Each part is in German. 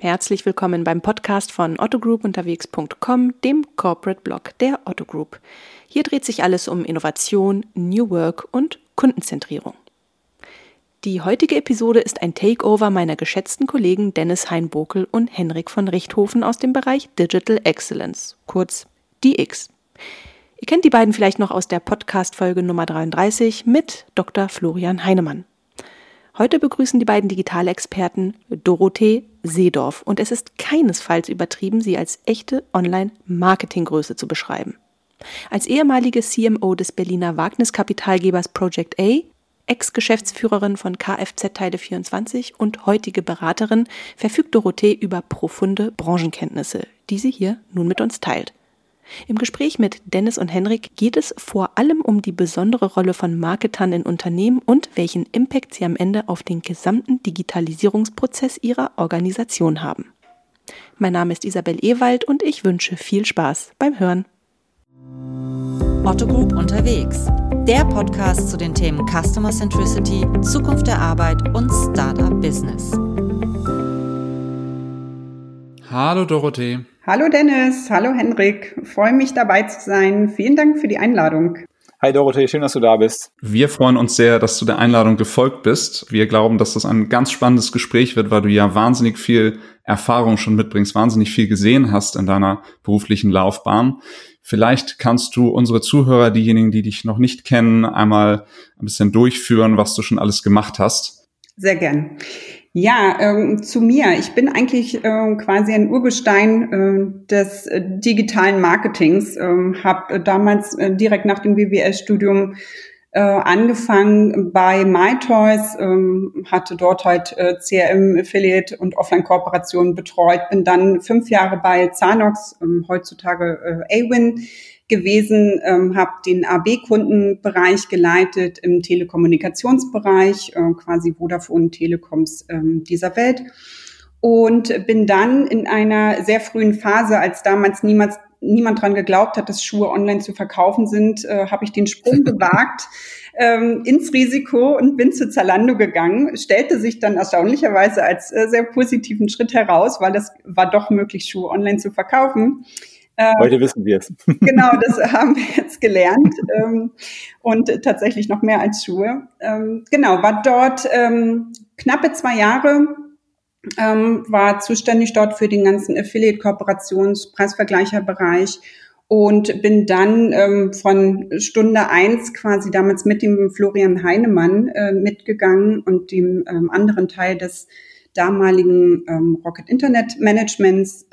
Herzlich willkommen beim Podcast von ottogroupunterwegs.com, dem Corporate Blog der Otto Group. Hier dreht sich alles um Innovation, New Work und Kundenzentrierung. Die heutige Episode ist ein Takeover meiner geschätzten Kollegen Dennis Heinbokel und Henrik von Richthofen aus dem Bereich Digital Excellence, kurz DX. Ihr kennt die beiden vielleicht noch aus der Podcast-Folge Nummer 33 mit Dr. Florian Heinemann. Heute begrüßen die beiden Digitalexperten Dorothee Seedorf und es ist keinesfalls übertrieben, sie als echte Online-Marketinggröße zu beschreiben. Als ehemalige CMO des Berliner Wagniskapitalgebers Project A, Ex-Geschäftsführerin von Kfz Teile 24 und heutige Beraterin verfügt Dorothee über profunde Branchenkenntnisse, die sie hier nun mit uns teilt. Im Gespräch mit Dennis und Henrik geht es vor allem um die besondere Rolle von Marketern in Unternehmen und welchen Impact sie am Ende auf den gesamten Digitalisierungsprozess ihrer Organisation haben. Mein Name ist Isabel Ewald und ich wünsche viel Spaß beim Hören. Otto Group unterwegs. Der Podcast zu den Themen Customer Centricity, Zukunft der Arbeit und Startup Business. Hallo Dorothee. Hallo Dennis, hallo Henrik. Freue mich dabei zu sein. Vielen Dank für die Einladung. Hi Dorothee, schön, dass du da bist. Wir freuen uns sehr, dass du der Einladung gefolgt bist. Wir glauben, dass das ein ganz spannendes Gespräch wird, weil du ja wahnsinnig viel Erfahrung schon mitbringst, wahnsinnig viel gesehen hast in deiner beruflichen Laufbahn. Vielleicht kannst du unsere Zuhörer, diejenigen, die dich noch nicht kennen, einmal ein bisschen durchführen, was du schon alles gemacht hast. Sehr gern. Ja, ähm, zu mir. Ich bin eigentlich äh, quasi ein Urgestein äh, des äh, digitalen Marketings. Ähm, Habe damals äh, direkt nach dem BWL-Studium äh, angefangen bei MyToys, ähm, hatte dort halt äh, CRM, Affiliate und Offline-Kooperationen betreut. Bin dann fünf Jahre bei Zanox, ähm, heutzutage äh, Awin, gewesen, ähm, habe den AB-Kundenbereich geleitet im Telekommunikationsbereich, äh, quasi Vodafone Telekoms ähm, dieser Welt. Und bin dann in einer sehr frühen Phase, als damals niemals niemand dran geglaubt hat, dass Schuhe online zu verkaufen sind, äh, habe ich den Sprung gewagt ähm, ins Risiko und bin zu Zalando gegangen. Stellte sich dann erstaunlicherweise als äh, sehr positiven Schritt heraus, weil es war doch möglich, Schuhe online zu verkaufen. Ähm, Heute wissen wir es. Genau, das haben wir jetzt gelernt ähm, und tatsächlich noch mehr als Schuhe. Ähm, genau, war dort ähm, knappe zwei Jahre, war zuständig dort für den ganzen Affiliate-Kooperations-, Preisvergleicherbereich und bin dann von Stunde eins quasi damals mit dem Florian Heinemann äh, mitgegangen und dem anderen Teil des damaligen Rocket Internet Managements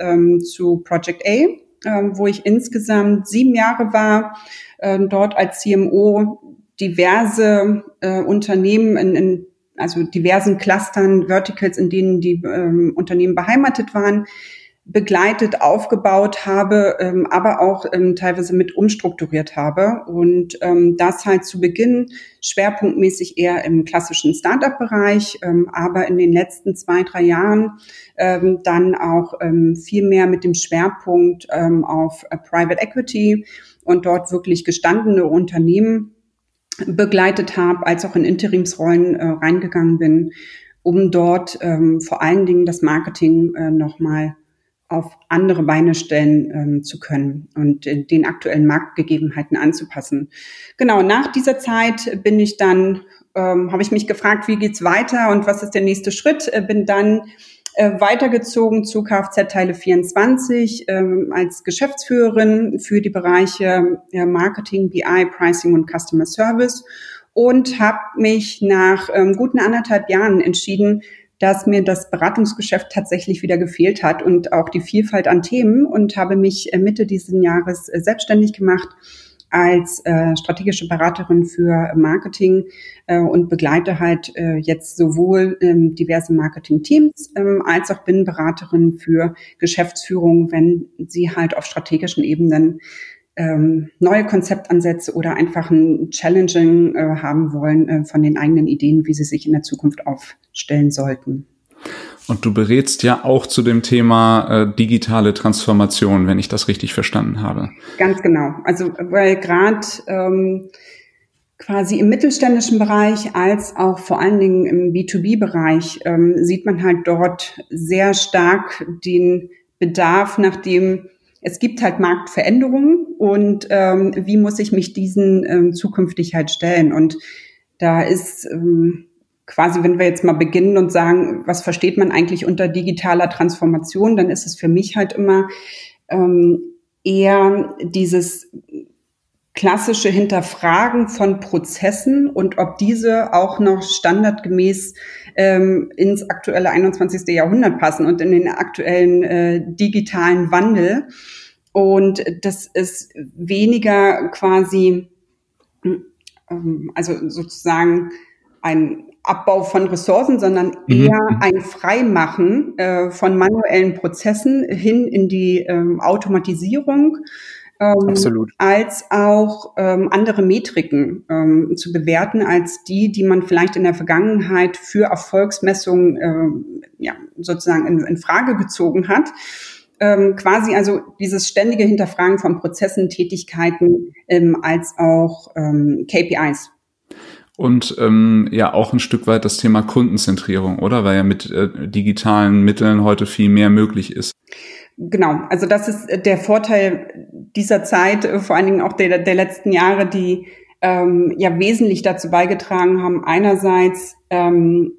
zu Project A wo ich insgesamt sieben Jahre war, äh, dort als CMO diverse äh, Unternehmen in, in also diversen Clustern, Verticals, in denen die ähm, Unternehmen beheimatet waren, begleitet, aufgebaut habe, ähm, aber auch ähm, teilweise mit umstrukturiert habe. Und ähm, das halt zu Beginn schwerpunktmäßig eher im klassischen Startup-Bereich, ähm, aber in den letzten zwei, drei Jahren ähm, dann auch ähm, viel mehr mit dem Schwerpunkt auf äh, Private Equity und dort wirklich gestandene Unternehmen begleitet habe, als auch in Interimsrollen äh, reingegangen bin, um dort vor allen Dingen das Marketing äh, nochmal auf andere Beine stellen ähm, zu können und äh, den aktuellen Marktgegebenheiten anzupassen. Genau, nach dieser Zeit bin ich dann, ähm, habe ich mich gefragt, wie geht's weiter und was ist der nächste Schritt? Äh, bin dann äh, weitergezogen zu Kfz Teile 24 ähm, als Geschäftsführerin für die Bereiche äh, Marketing, BI, Pricing und Customer Service und habe mich nach ähm, guten anderthalb Jahren entschieden, dass mir das Beratungsgeschäft tatsächlich wieder gefehlt hat und auch die Vielfalt an Themen und habe mich äh, Mitte dieses Jahres äh, selbstständig gemacht als äh, strategische Beraterin für Marketing äh, und begleite halt äh, jetzt sowohl ähm, diverse Marketing-Teams ähm, als auch bin Beraterin für Geschäftsführung, wenn sie halt auf strategischen Ebenen ähm, neue Konzeptansätze oder einfach ein Challenging äh, haben wollen äh, von den eigenen Ideen, wie sie sich in der Zukunft aufstellen sollten. Und du berätst ja auch zu dem Thema äh, digitale Transformation, wenn ich das richtig verstanden habe. Ganz genau. Also weil gerade ähm, quasi im mittelständischen Bereich als auch vor allen Dingen im B2B-Bereich ähm, sieht man halt dort sehr stark den Bedarf nach dem, es gibt halt Marktveränderungen und ähm, wie muss ich mich diesen ähm, zukünftig halt stellen? Und da ist ähm, quasi, wenn wir jetzt mal beginnen und sagen, was versteht man eigentlich unter digitaler Transformation, dann ist es für mich halt immer ähm, eher dieses klassische Hinterfragen von Prozessen und ob diese auch noch standardgemäß ähm, ins aktuelle 21. Jahrhundert passen und in den aktuellen äh, digitalen Wandel. Und das ist weniger quasi, ähm, also sozusagen ein Abbau von Ressourcen, sondern mhm. eher mhm. ein Freimachen äh, von manuellen Prozessen hin in die ähm, Automatisierung ähm, Absolut. als auch ähm, andere Metriken ähm, zu bewerten als die, die man vielleicht in der Vergangenheit für Erfolgsmessungen ähm, ja, sozusagen in, in Frage gezogen hat. Ähm, quasi also dieses ständige Hinterfragen von Prozessen, Tätigkeiten ähm, als auch ähm, KPIs. Und ähm, ja auch ein Stück weit das Thema Kundenzentrierung, oder? Weil ja mit äh, digitalen Mitteln heute viel mehr möglich ist. Genau, also das ist der Vorteil dieser Zeit, äh, vor allen Dingen auch der, der letzten Jahre, die ähm, ja wesentlich dazu beigetragen haben, einerseits ähm,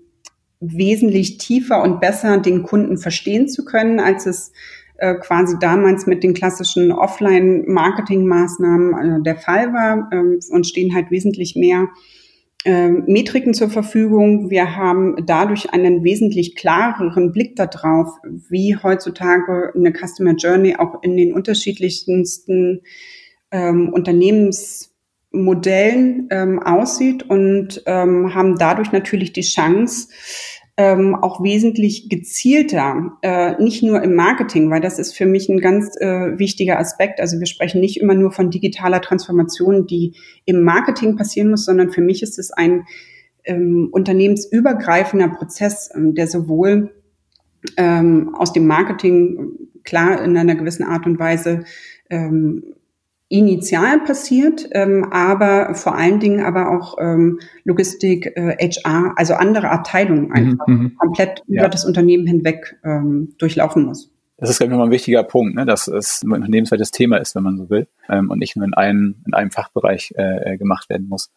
wesentlich tiefer und besser den Kunden verstehen zu können, als es äh, quasi damals mit den klassischen Offline-Marketing-Maßnahmen äh, der Fall war ähm, und stehen halt wesentlich mehr Metriken zur Verfügung. Wir haben dadurch einen wesentlich klareren Blick darauf, wie heutzutage eine Customer Journey auch in den unterschiedlichsten ähm, Unternehmensmodellen ähm, aussieht und ähm, haben dadurch natürlich die Chance, ähm, auch wesentlich gezielter, äh, nicht nur im Marketing, weil das ist für mich ein ganz äh, wichtiger Aspekt. Also wir sprechen nicht immer nur von digitaler Transformation, die im Marketing passieren muss, sondern für mich ist es ein ähm, unternehmensübergreifender Prozess, ähm, der sowohl ähm, aus dem Marketing klar in einer gewissen Art und Weise ähm, initial passiert, ähm, aber vor allen Dingen aber auch ähm, Logistik, äh, HR, also andere Abteilungen mhm, einfach mhm, komplett ja. über das Unternehmen hinweg ähm, durchlaufen muss. Das ist, glaube ich, nochmal ein wichtiger Punkt, ne? dass es ein unternehmensweites Thema ist, wenn man so will, ähm, und nicht nur in einem, in einem Fachbereich äh, äh, gemacht werden muss.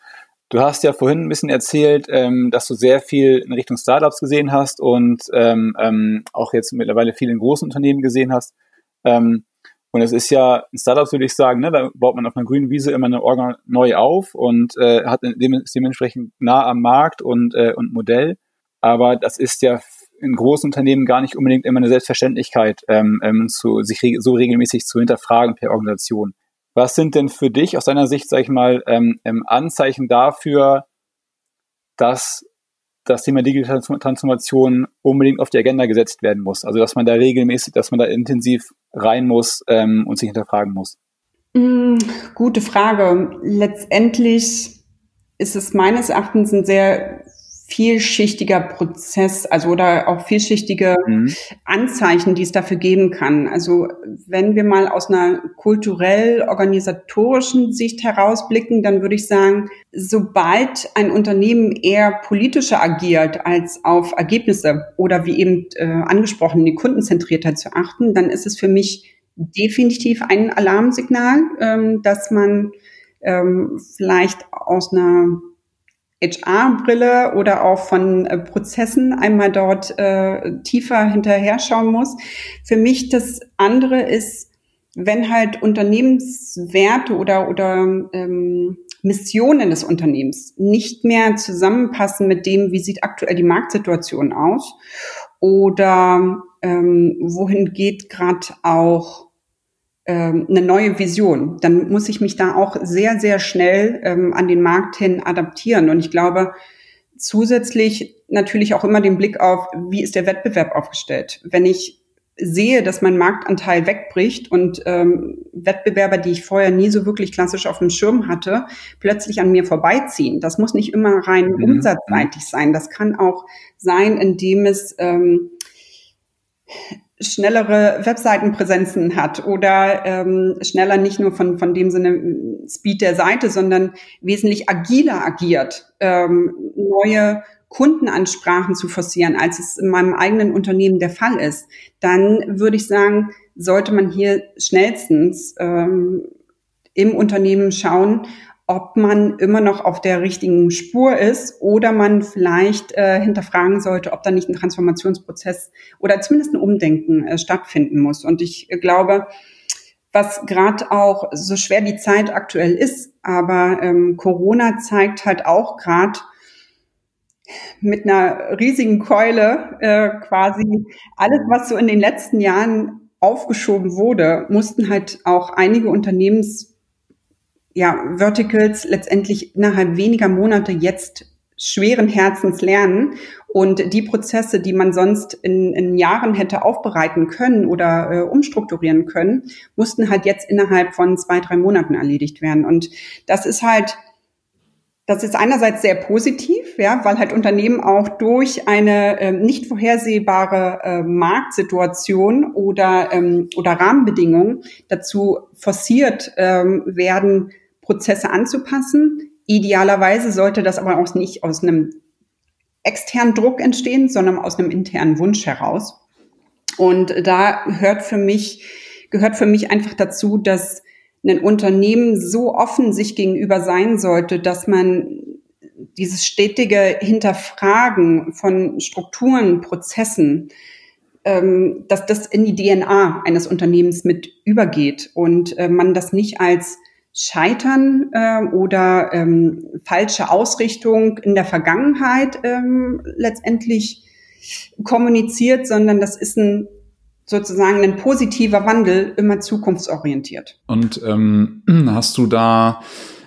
Du hast ja vorhin ein bisschen erzählt, ähm, dass du sehr viel in Richtung Startups gesehen hast und ähm, ähm, auch jetzt mittlerweile viel in großen Unternehmen gesehen hast. Ähm, und es ist ja, in Startups würde ich sagen, ne, da baut man auf einer grünen Wiese immer eine Orga neu auf und äh, hat dementsprechend nah am Markt und, äh, und Modell. Aber das ist ja in großen Unternehmen gar nicht unbedingt immer eine Selbstverständlichkeit, ähm, ähm, zu, sich re so regelmäßig zu hinterfragen per Organisation. Was sind denn für dich aus deiner Sicht, sag ich mal, ähm, ähm, Anzeichen dafür, dass das Thema digitale Transformation unbedingt auf die Agenda gesetzt werden muss. Also dass man da regelmäßig, dass man da intensiv rein muss ähm, und sich hinterfragen muss. Mm, gute Frage. Letztendlich ist es meines Erachtens ein sehr vielschichtiger Prozess, also oder auch vielschichtige mhm. Anzeichen, die es dafür geben kann. Also wenn wir mal aus einer kulturell-organisatorischen Sicht herausblicken, dann würde ich sagen, sobald ein Unternehmen eher politischer agiert als auf Ergebnisse oder wie eben äh, angesprochen, die Kundenzentriertheit zu achten, dann ist es für mich definitiv ein Alarmsignal, ähm, dass man ähm, vielleicht aus einer HR-Brille oder auch von äh, Prozessen einmal dort äh, tiefer hinterher schauen muss. Für mich das andere ist, wenn halt Unternehmenswerte oder, oder ähm, Missionen des Unternehmens nicht mehr zusammenpassen mit dem, wie sieht aktuell die Marktsituation aus oder ähm, wohin geht gerade auch eine neue Vision, dann muss ich mich da auch sehr, sehr schnell ähm, an den Markt hin adaptieren. Und ich glaube, zusätzlich natürlich auch immer den Blick auf, wie ist der Wettbewerb aufgestellt. Wenn ich sehe, dass mein Marktanteil wegbricht und ähm, Wettbewerber, die ich vorher nie so wirklich klassisch auf dem Schirm hatte, plötzlich an mir vorbeiziehen. Das muss nicht immer rein mhm. umsatzseitig sein. Das kann auch sein, indem es ähm, schnellere Webseitenpräsenzen hat oder ähm, schneller nicht nur von, von dem Sinne Speed der Seite, sondern wesentlich agiler agiert, ähm, neue Kundenansprachen zu forcieren, als es in meinem eigenen Unternehmen der Fall ist, dann würde ich sagen, sollte man hier schnellstens ähm, im Unternehmen schauen, ob man immer noch auf der richtigen Spur ist oder man vielleicht äh, hinterfragen sollte, ob da nicht ein Transformationsprozess oder zumindest ein Umdenken äh, stattfinden muss. Und ich glaube, was gerade auch so schwer die Zeit aktuell ist, aber ähm, Corona zeigt halt auch gerade mit einer riesigen Keule äh, quasi alles, was so in den letzten Jahren aufgeschoben wurde, mussten halt auch einige Unternehmens ja, Verticals letztendlich innerhalb weniger Monate jetzt schweren Herzens lernen und die Prozesse, die man sonst in, in Jahren hätte aufbereiten können oder äh, umstrukturieren können, mussten halt jetzt innerhalb von zwei, drei Monaten erledigt werden. Und das ist halt, das ist einerseits sehr positiv, ja, weil halt Unternehmen auch durch eine äh, nicht vorhersehbare äh, Marktsituation oder, ähm, oder Rahmenbedingungen dazu forciert ähm, werden, Prozesse anzupassen. Idealerweise sollte das aber auch nicht aus einem externen Druck entstehen, sondern aus einem internen Wunsch heraus. Und da hört für mich, gehört für mich einfach dazu, dass ein Unternehmen so offen sich gegenüber sein sollte, dass man dieses stetige Hinterfragen von Strukturen, Prozessen, ähm, dass das in die DNA eines Unternehmens mit übergeht und äh, man das nicht als Scheitern äh, oder ähm, falsche Ausrichtung in der Vergangenheit ähm, letztendlich kommuniziert, sondern das ist ein sozusagen ein positiver Wandel, immer zukunftsorientiert. Und ähm, hast du da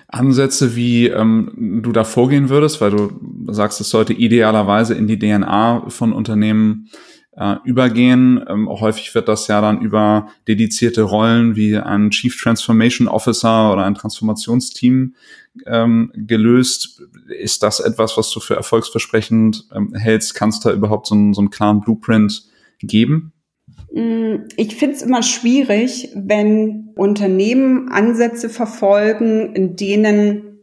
Ansätze, wie ähm, du da vorgehen würdest, weil du sagst, es sollte idealerweise in die DNA von Unternehmen äh, übergehen. Ähm, häufig wird das ja dann über dedizierte Rollen wie ein Chief Transformation Officer oder ein Transformationsteam ähm, gelöst. Ist das etwas, was du für erfolgsversprechend ähm, hältst? Kannst du da überhaupt so einen, so einen klaren Blueprint geben? Mm, ich finde es immer schwierig, wenn Unternehmen Ansätze verfolgen, in denen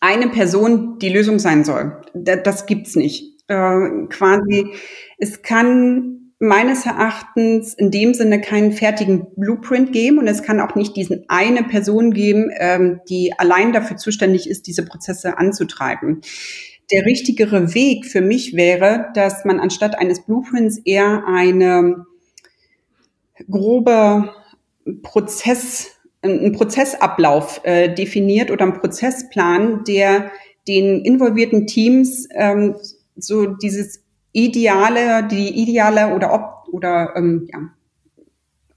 eine Person die Lösung sein soll. Das gibt's nicht. Äh, quasi es kann meines Erachtens in dem Sinne keinen fertigen Blueprint geben und es kann auch nicht diesen eine Person geben, ähm, die allein dafür zuständig ist, diese Prozesse anzutreiben. Der richtigere Weg für mich wäre, dass man anstatt eines Blueprints eher eine grobe Prozess, einen Prozessablauf äh, definiert oder einen Prozessplan, der den involvierten Teams ähm, so dieses ideale, die ideale oder, op, oder ähm, ja,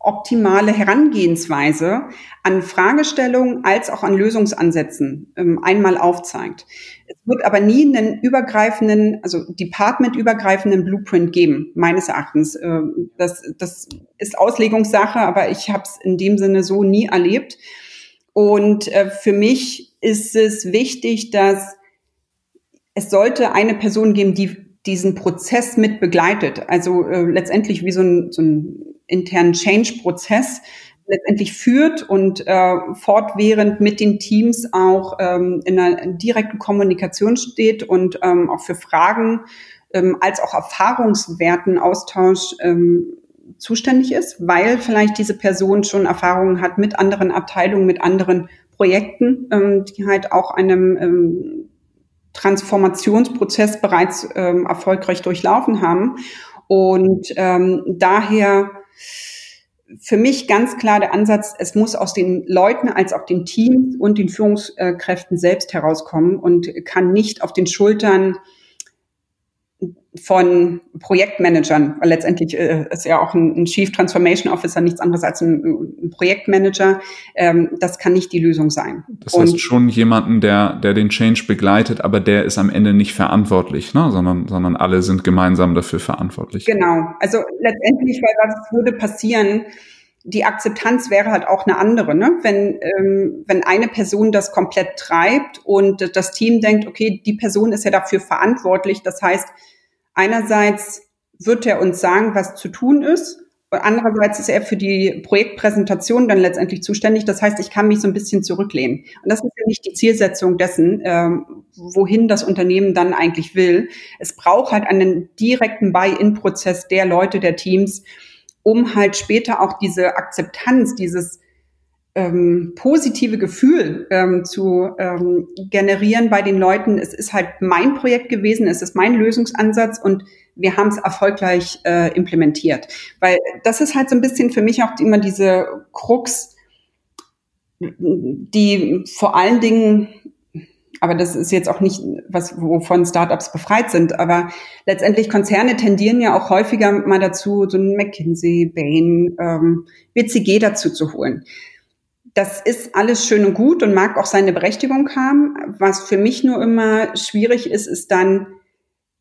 optimale Herangehensweise an Fragestellungen als auch an Lösungsansätzen ähm, einmal aufzeigt. Es wird aber nie einen übergreifenden, also departmentübergreifenden Blueprint geben, meines Erachtens. Äh, das, das ist Auslegungssache, aber ich habe es in dem Sinne so nie erlebt. Und äh, für mich ist es wichtig, dass es sollte eine Person geben, die diesen Prozess mit begleitet. Also äh, letztendlich wie so ein, so ein internen Change-Prozess letztendlich führt und äh, fortwährend mit den Teams auch ähm, in einer direkten Kommunikation steht und ähm, auch für Fragen ähm, als auch Erfahrungswerten Austausch ähm, zuständig ist, weil vielleicht diese Person schon Erfahrungen hat mit anderen Abteilungen, mit anderen Projekten, ähm, die halt auch einem ähm, Transformationsprozess bereits ähm, erfolgreich durchlaufen haben. Und ähm, daher für mich ganz klar der Ansatz, es muss aus den Leuten als auch den Teams und den Führungskräften selbst herauskommen und kann nicht auf den Schultern von Projektmanagern, weil letztendlich äh, ist ja auch ein, ein, Chief Transformation Officer nichts anderes als ein, ein Projektmanager. Ähm, das kann nicht die Lösung sein. Das heißt Und, schon jemanden, der, der den Change begleitet, aber der ist am Ende nicht verantwortlich, ne? sondern, sondern alle sind gemeinsam dafür verantwortlich. Genau. Also letztendlich, weil was würde passieren, die Akzeptanz wäre halt auch eine andere, ne? Wenn, ähm, wenn eine Person das komplett treibt und das Team denkt, okay, die Person ist ja dafür verantwortlich. Das heißt, einerseits wird er uns sagen, was zu tun ist, Andererseits ist er für die Projektpräsentation dann letztendlich zuständig. Das heißt, ich kann mich so ein bisschen zurücklehnen. Und das ist ja nicht die Zielsetzung dessen, ähm, wohin das Unternehmen dann eigentlich will. Es braucht halt einen direkten Buy-in-Prozess der Leute, der Teams, um halt später auch diese Akzeptanz, dieses ähm, positive Gefühl ähm, zu ähm, generieren bei den Leuten. Es ist halt mein Projekt gewesen, es ist mein Lösungsansatz und wir haben es erfolgreich äh, implementiert. Weil das ist halt so ein bisschen für mich auch immer diese Krux, die vor allen Dingen, aber das ist jetzt auch nicht was, wovon Startups befreit sind, aber letztendlich Konzerne tendieren ja auch häufiger mal dazu, so ein McKinsey, Bain, ähm, WCG dazu zu holen. Das ist alles schön und gut und mag auch seine Berechtigung haben. Was für mich nur immer schwierig ist, ist dann,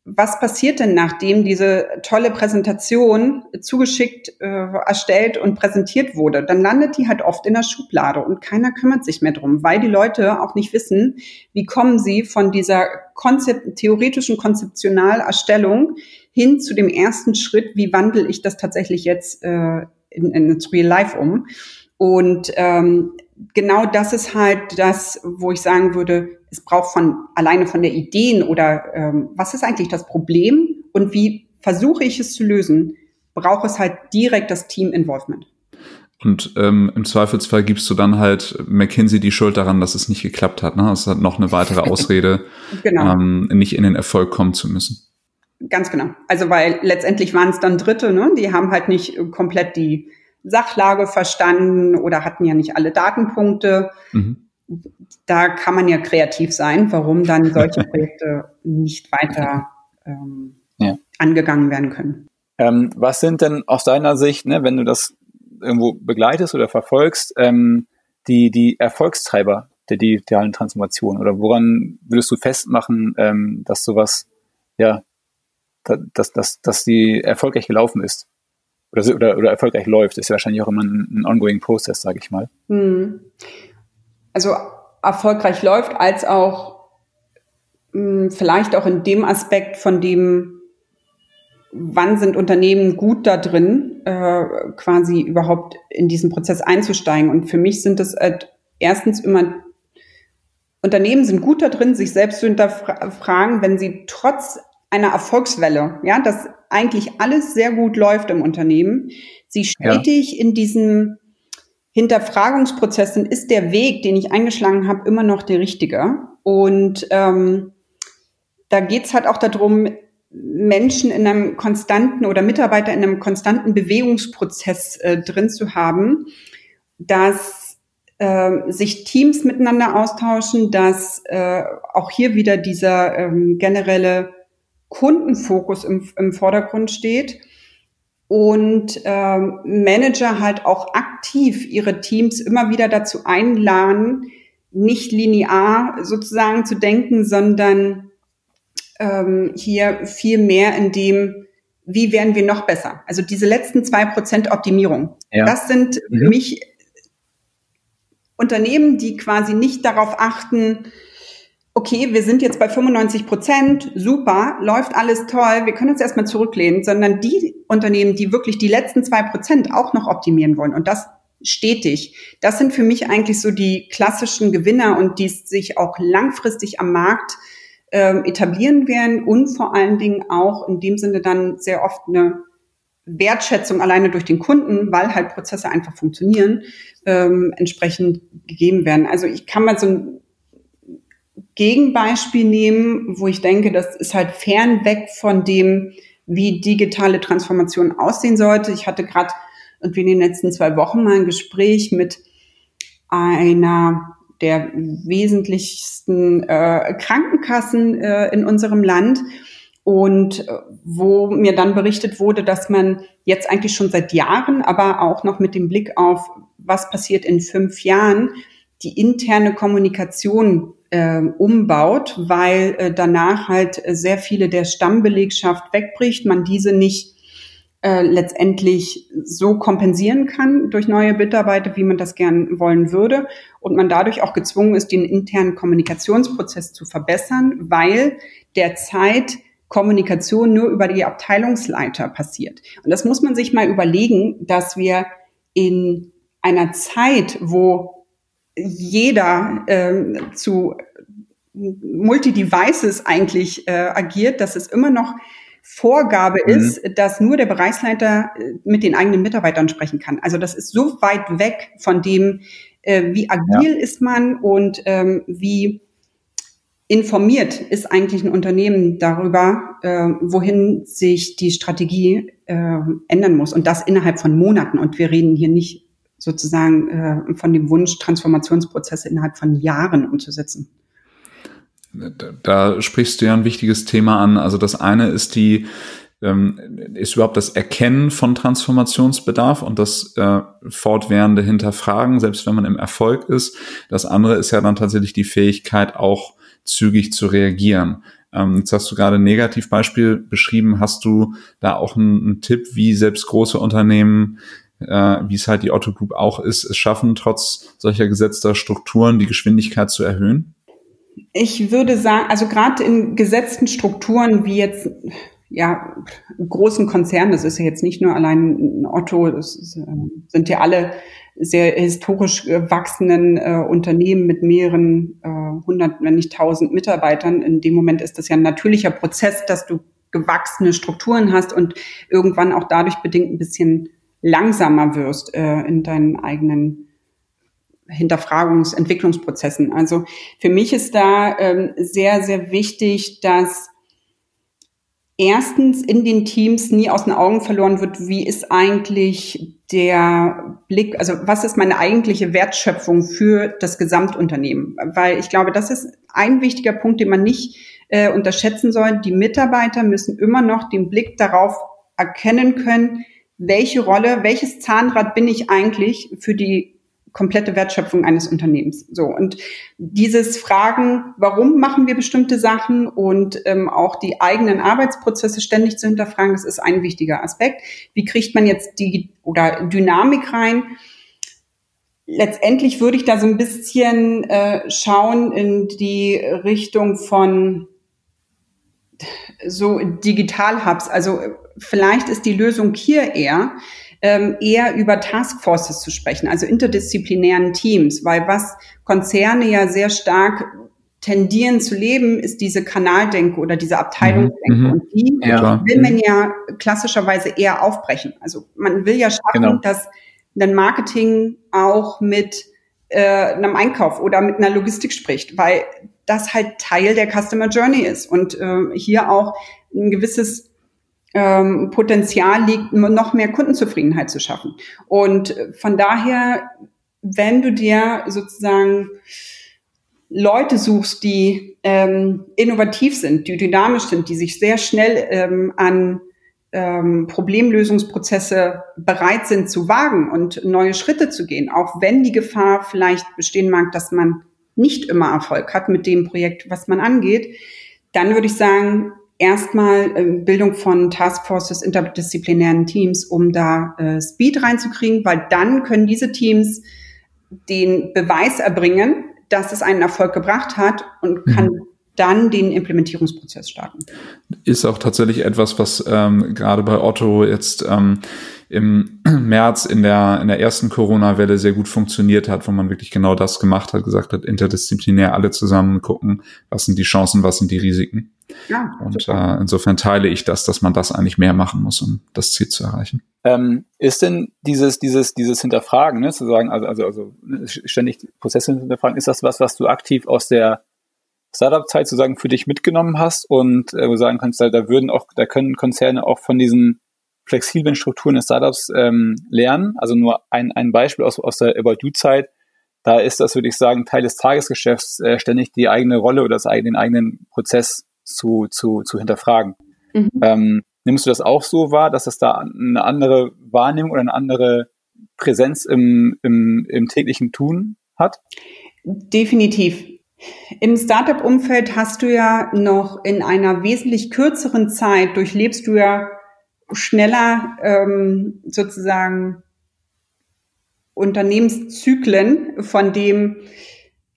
was passiert denn, nachdem diese tolle Präsentation zugeschickt, äh, erstellt und präsentiert wurde? Dann landet die halt oft in der Schublade und keiner kümmert sich mehr drum, weil die Leute auch nicht wissen, wie kommen sie von dieser Konzept, theoretischen Konzeptionalerstellung hin zu dem ersten Schritt, wie wandle ich das tatsächlich jetzt äh, in, in Real Life um? Und ähm, genau das ist halt das, wo ich sagen würde, es braucht von alleine von der Ideen oder ähm, was ist eigentlich das Problem und wie versuche ich es zu lösen, braucht es halt direkt das Team-Involvement. Und ähm, im Zweifelsfall gibst du dann halt McKinsey die Schuld daran, dass es nicht geklappt hat. Ne? Es hat noch eine weitere Ausrede, genau. ähm, nicht in den Erfolg kommen zu müssen. Ganz genau. Also weil letztendlich waren es dann Dritte, ne? die haben halt nicht komplett die Sachlage verstanden oder hatten ja nicht alle Datenpunkte. Mhm. Da kann man ja kreativ sein, warum dann solche Projekte nicht weiter ähm, ja. angegangen werden können. Ähm, was sind denn aus deiner Sicht, ne, wenn du das irgendwo begleitest oder verfolgst, ähm, die, die Erfolgstreiber der digitalen Transformation? Oder woran würdest du festmachen, ähm, dass sowas, ja, dass, dass, dass die erfolgreich gelaufen ist? Oder, oder, oder erfolgreich läuft, ist ja wahrscheinlich auch immer ein, ein ongoing Prozess, sage ich mal. Hm. Also erfolgreich läuft, als auch mh, hm, vielleicht auch in dem Aspekt von dem, wann sind Unternehmen gut da drin, äh, quasi überhaupt in diesen Prozess einzusteigen. Und für mich sind es halt erstens immer Unternehmen sind gut da drin, sich selbst zu hinterfragen, wenn sie trotz einer Erfolgswelle, ja, dass eigentlich alles sehr gut läuft im Unternehmen, sie stetig ja. in diesem Hinterfragungsprozess sind, ist der Weg, den ich eingeschlagen habe, immer noch der richtige. Und ähm, da geht's halt auch darum, Menschen in einem konstanten oder Mitarbeiter in einem konstanten Bewegungsprozess äh, drin zu haben, dass äh, sich Teams miteinander austauschen, dass äh, auch hier wieder dieser ähm, generelle Kundenfokus im, im Vordergrund steht und ähm, Manager halt auch aktiv ihre Teams immer wieder dazu einladen, nicht linear sozusagen zu denken, sondern ähm, hier viel mehr in dem, wie werden wir noch besser? Also diese letzten zwei Prozent Optimierung. Ja. Das sind mhm. für mich Unternehmen, die quasi nicht darauf achten, okay, wir sind jetzt bei 95 Prozent, super, läuft alles toll, wir können uns erstmal zurücklehnen, sondern die Unternehmen, die wirklich die letzten zwei Prozent auch noch optimieren wollen und das stetig, das sind für mich eigentlich so die klassischen Gewinner und die sich auch langfristig am Markt ähm, etablieren werden und vor allen Dingen auch in dem Sinne dann sehr oft eine Wertschätzung alleine durch den Kunden, weil halt Prozesse einfach funktionieren, ähm, entsprechend gegeben werden. Also ich kann mal so ein Gegenbeispiel nehmen, wo ich denke, das ist halt fernweg von dem, wie digitale Transformation aussehen sollte. Ich hatte gerade irgendwie in den letzten zwei Wochen mal ein Gespräch mit einer der wesentlichsten äh, Krankenkassen äh, in unserem Land und äh, wo mir dann berichtet wurde, dass man jetzt eigentlich schon seit Jahren, aber auch noch mit dem Blick auf, was passiert in fünf Jahren, die interne Kommunikation äh, umbaut, weil äh, danach halt sehr viele der Stammbelegschaft wegbricht, man diese nicht äh, letztendlich so kompensieren kann durch neue Mitarbeiter, wie man das gern wollen würde. Und man dadurch auch gezwungen ist, den internen Kommunikationsprozess zu verbessern, weil derzeit Kommunikation nur über die Abteilungsleiter passiert. Und das muss man sich mal überlegen, dass wir in einer Zeit, wo jeder äh, zu Multi-Devices eigentlich äh, agiert, dass es immer noch Vorgabe mhm. ist, dass nur der Bereichsleiter äh, mit den eigenen Mitarbeitern sprechen kann. Also das ist so weit weg von dem, äh, wie agil ja. ist man und ähm, wie informiert ist eigentlich ein Unternehmen darüber, äh, wohin sich die Strategie äh, ändern muss. Und das innerhalb von Monaten. Und wir reden hier nicht sozusagen äh, von dem Wunsch, Transformationsprozesse innerhalb von Jahren umzusetzen. Da sprichst du ja ein wichtiges Thema an. Also das eine ist die ähm, ist überhaupt das Erkennen von Transformationsbedarf und das äh, fortwährende Hinterfragen, selbst wenn man im Erfolg ist. Das andere ist ja dann tatsächlich die Fähigkeit, auch zügig zu reagieren. Ähm, jetzt hast du gerade ein Negativbeispiel beschrieben. Hast du da auch einen, einen Tipp, wie selbst große Unternehmen äh, wie es halt die Otto Group auch ist, es schaffen, trotz solcher gesetzter Strukturen die Geschwindigkeit zu erhöhen? Ich würde sagen, also gerade in gesetzten Strukturen wie jetzt ja großen Konzernen, das ist ja jetzt nicht nur allein Otto, das ist, äh, sind ja alle sehr historisch wachsenden äh, Unternehmen mit mehreren äh, hundert, wenn nicht tausend Mitarbeitern. In dem Moment ist das ja ein natürlicher Prozess, dass du gewachsene Strukturen hast und irgendwann auch dadurch bedingt ein bisschen langsamer wirst äh, in deinen eigenen Hinterfragungs-, Entwicklungsprozessen. Also für mich ist da ähm, sehr, sehr wichtig, dass erstens in den Teams nie aus den Augen verloren wird, wie ist eigentlich der Blick, also was ist meine eigentliche Wertschöpfung für das Gesamtunternehmen? Weil ich glaube, das ist ein wichtiger Punkt, den man nicht äh, unterschätzen soll. Die Mitarbeiter müssen immer noch den Blick darauf erkennen können, welche Rolle, welches Zahnrad bin ich eigentlich für die komplette Wertschöpfung eines Unternehmens. So und dieses Fragen, warum machen wir bestimmte Sachen und ähm, auch die eigenen Arbeitsprozesse ständig zu hinterfragen, das ist ein wichtiger Aspekt. Wie kriegt man jetzt die oder Dynamik rein? Letztendlich würde ich da so ein bisschen äh, schauen in die Richtung von so Digital-Hubs. Also vielleicht ist die Lösung hier eher, ähm, eher über Taskforces zu sprechen, also interdisziplinären Teams, weil was Konzerne ja sehr stark tendieren zu leben, ist diese Kanaldenke oder diese Abteilungsdenke. Mhm. Und die ja. will man ja klassischerweise eher aufbrechen. Also man will ja schaffen, genau. dass ein Marketing auch mit äh, einem Einkauf oder mit einer Logistik spricht, weil das halt Teil der Customer Journey ist und äh, hier auch ein gewisses ähm, Potenzial liegt, noch mehr Kundenzufriedenheit zu schaffen. Und von daher, wenn du dir sozusagen Leute suchst, die ähm, innovativ sind, die dynamisch sind, die sich sehr schnell ähm, an ähm, Problemlösungsprozesse bereit sind zu wagen und neue Schritte zu gehen, auch wenn die Gefahr vielleicht bestehen mag, dass man nicht immer Erfolg hat mit dem Projekt, was man angeht, dann würde ich sagen, erstmal äh, Bildung von Taskforces, interdisziplinären Teams, um da äh, Speed reinzukriegen, weil dann können diese Teams den Beweis erbringen, dass es einen Erfolg gebracht hat und kann mhm. Dann den Implementierungsprozess starten. Ist auch tatsächlich etwas, was ähm, gerade bei Otto jetzt ähm, im März in der, in der ersten Corona-Welle sehr gut funktioniert hat, wo man wirklich genau das gemacht hat, gesagt hat, interdisziplinär alle zusammen gucken, was sind die Chancen, was sind die Risiken. Ja, und äh, insofern teile ich das, dass man das eigentlich mehr machen muss, um das Ziel zu erreichen. Ähm, ist denn dieses, dieses, dieses Hinterfragen, ne, zu sagen, also, also, also ständig Prozesse hinterfragen, ist das was, was du aktiv aus der Startup-Zeit sozusagen für dich mitgenommen hast und äh, wo sagen kannst, da, da würden auch, da können Konzerne auch von diesen flexiblen Strukturen des Startups ähm, lernen. Also nur ein, ein Beispiel aus, aus der About You-Zeit. Da ist das, würde ich sagen, Teil des Tagesgeschäfts, äh, ständig die eigene Rolle oder das, den eigenen Prozess zu, zu, zu hinterfragen. Mhm. Ähm, nimmst du das auch so wahr, dass es da eine andere Wahrnehmung oder eine andere Präsenz im, im, im täglichen Tun hat? Definitiv. Im Startup-Umfeld hast du ja noch in einer wesentlich kürzeren Zeit durchlebst du ja schneller ähm, sozusagen Unternehmenszyklen, von dem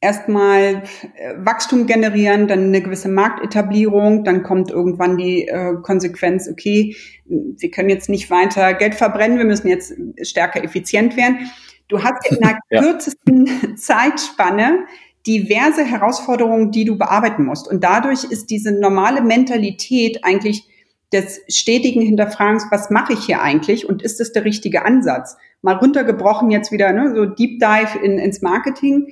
erstmal äh, Wachstum generieren, dann eine gewisse Marktetablierung, dann kommt irgendwann die äh, Konsequenz, okay, wir können jetzt nicht weiter Geld verbrennen, wir müssen jetzt stärker effizient werden. Du hast in einer ja. kürzesten Zeitspanne diverse Herausforderungen, die du bearbeiten musst. Und dadurch ist diese normale Mentalität eigentlich des stetigen Hinterfragens, was mache ich hier eigentlich und ist das der richtige Ansatz? Mal runtergebrochen jetzt wieder, ne, so Deep Dive in, ins Marketing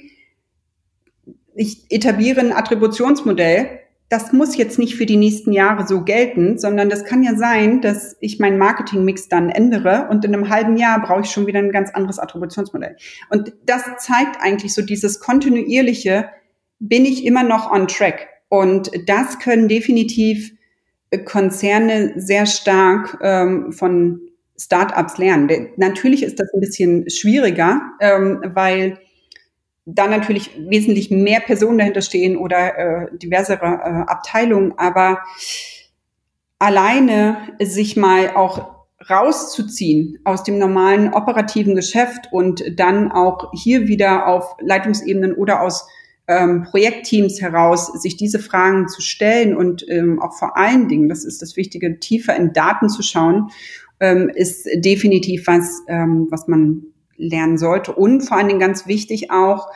ich etabliere ein Attributionsmodell, das muss jetzt nicht für die nächsten Jahre so gelten, sondern das kann ja sein, dass ich meinen Marketingmix dann ändere und in einem halben Jahr brauche ich schon wieder ein ganz anderes Attributionsmodell. Und das zeigt eigentlich so dieses kontinuierliche, bin ich immer noch on track. Und das können definitiv Konzerne sehr stark ähm, von Startups lernen. Natürlich ist das ein bisschen schwieriger, ähm, weil da natürlich wesentlich mehr Personen dahinter stehen oder äh, diversere äh, Abteilungen, aber alleine sich mal auch rauszuziehen aus dem normalen operativen Geschäft und dann auch hier wieder auf Leitungsebenen oder aus ähm, Projektteams heraus sich diese Fragen zu stellen und ähm, auch vor allen Dingen, das ist das Wichtige, tiefer in Daten zu schauen, ähm, ist definitiv was, ähm, was man lernen sollte. Und vor allen Dingen ganz wichtig auch,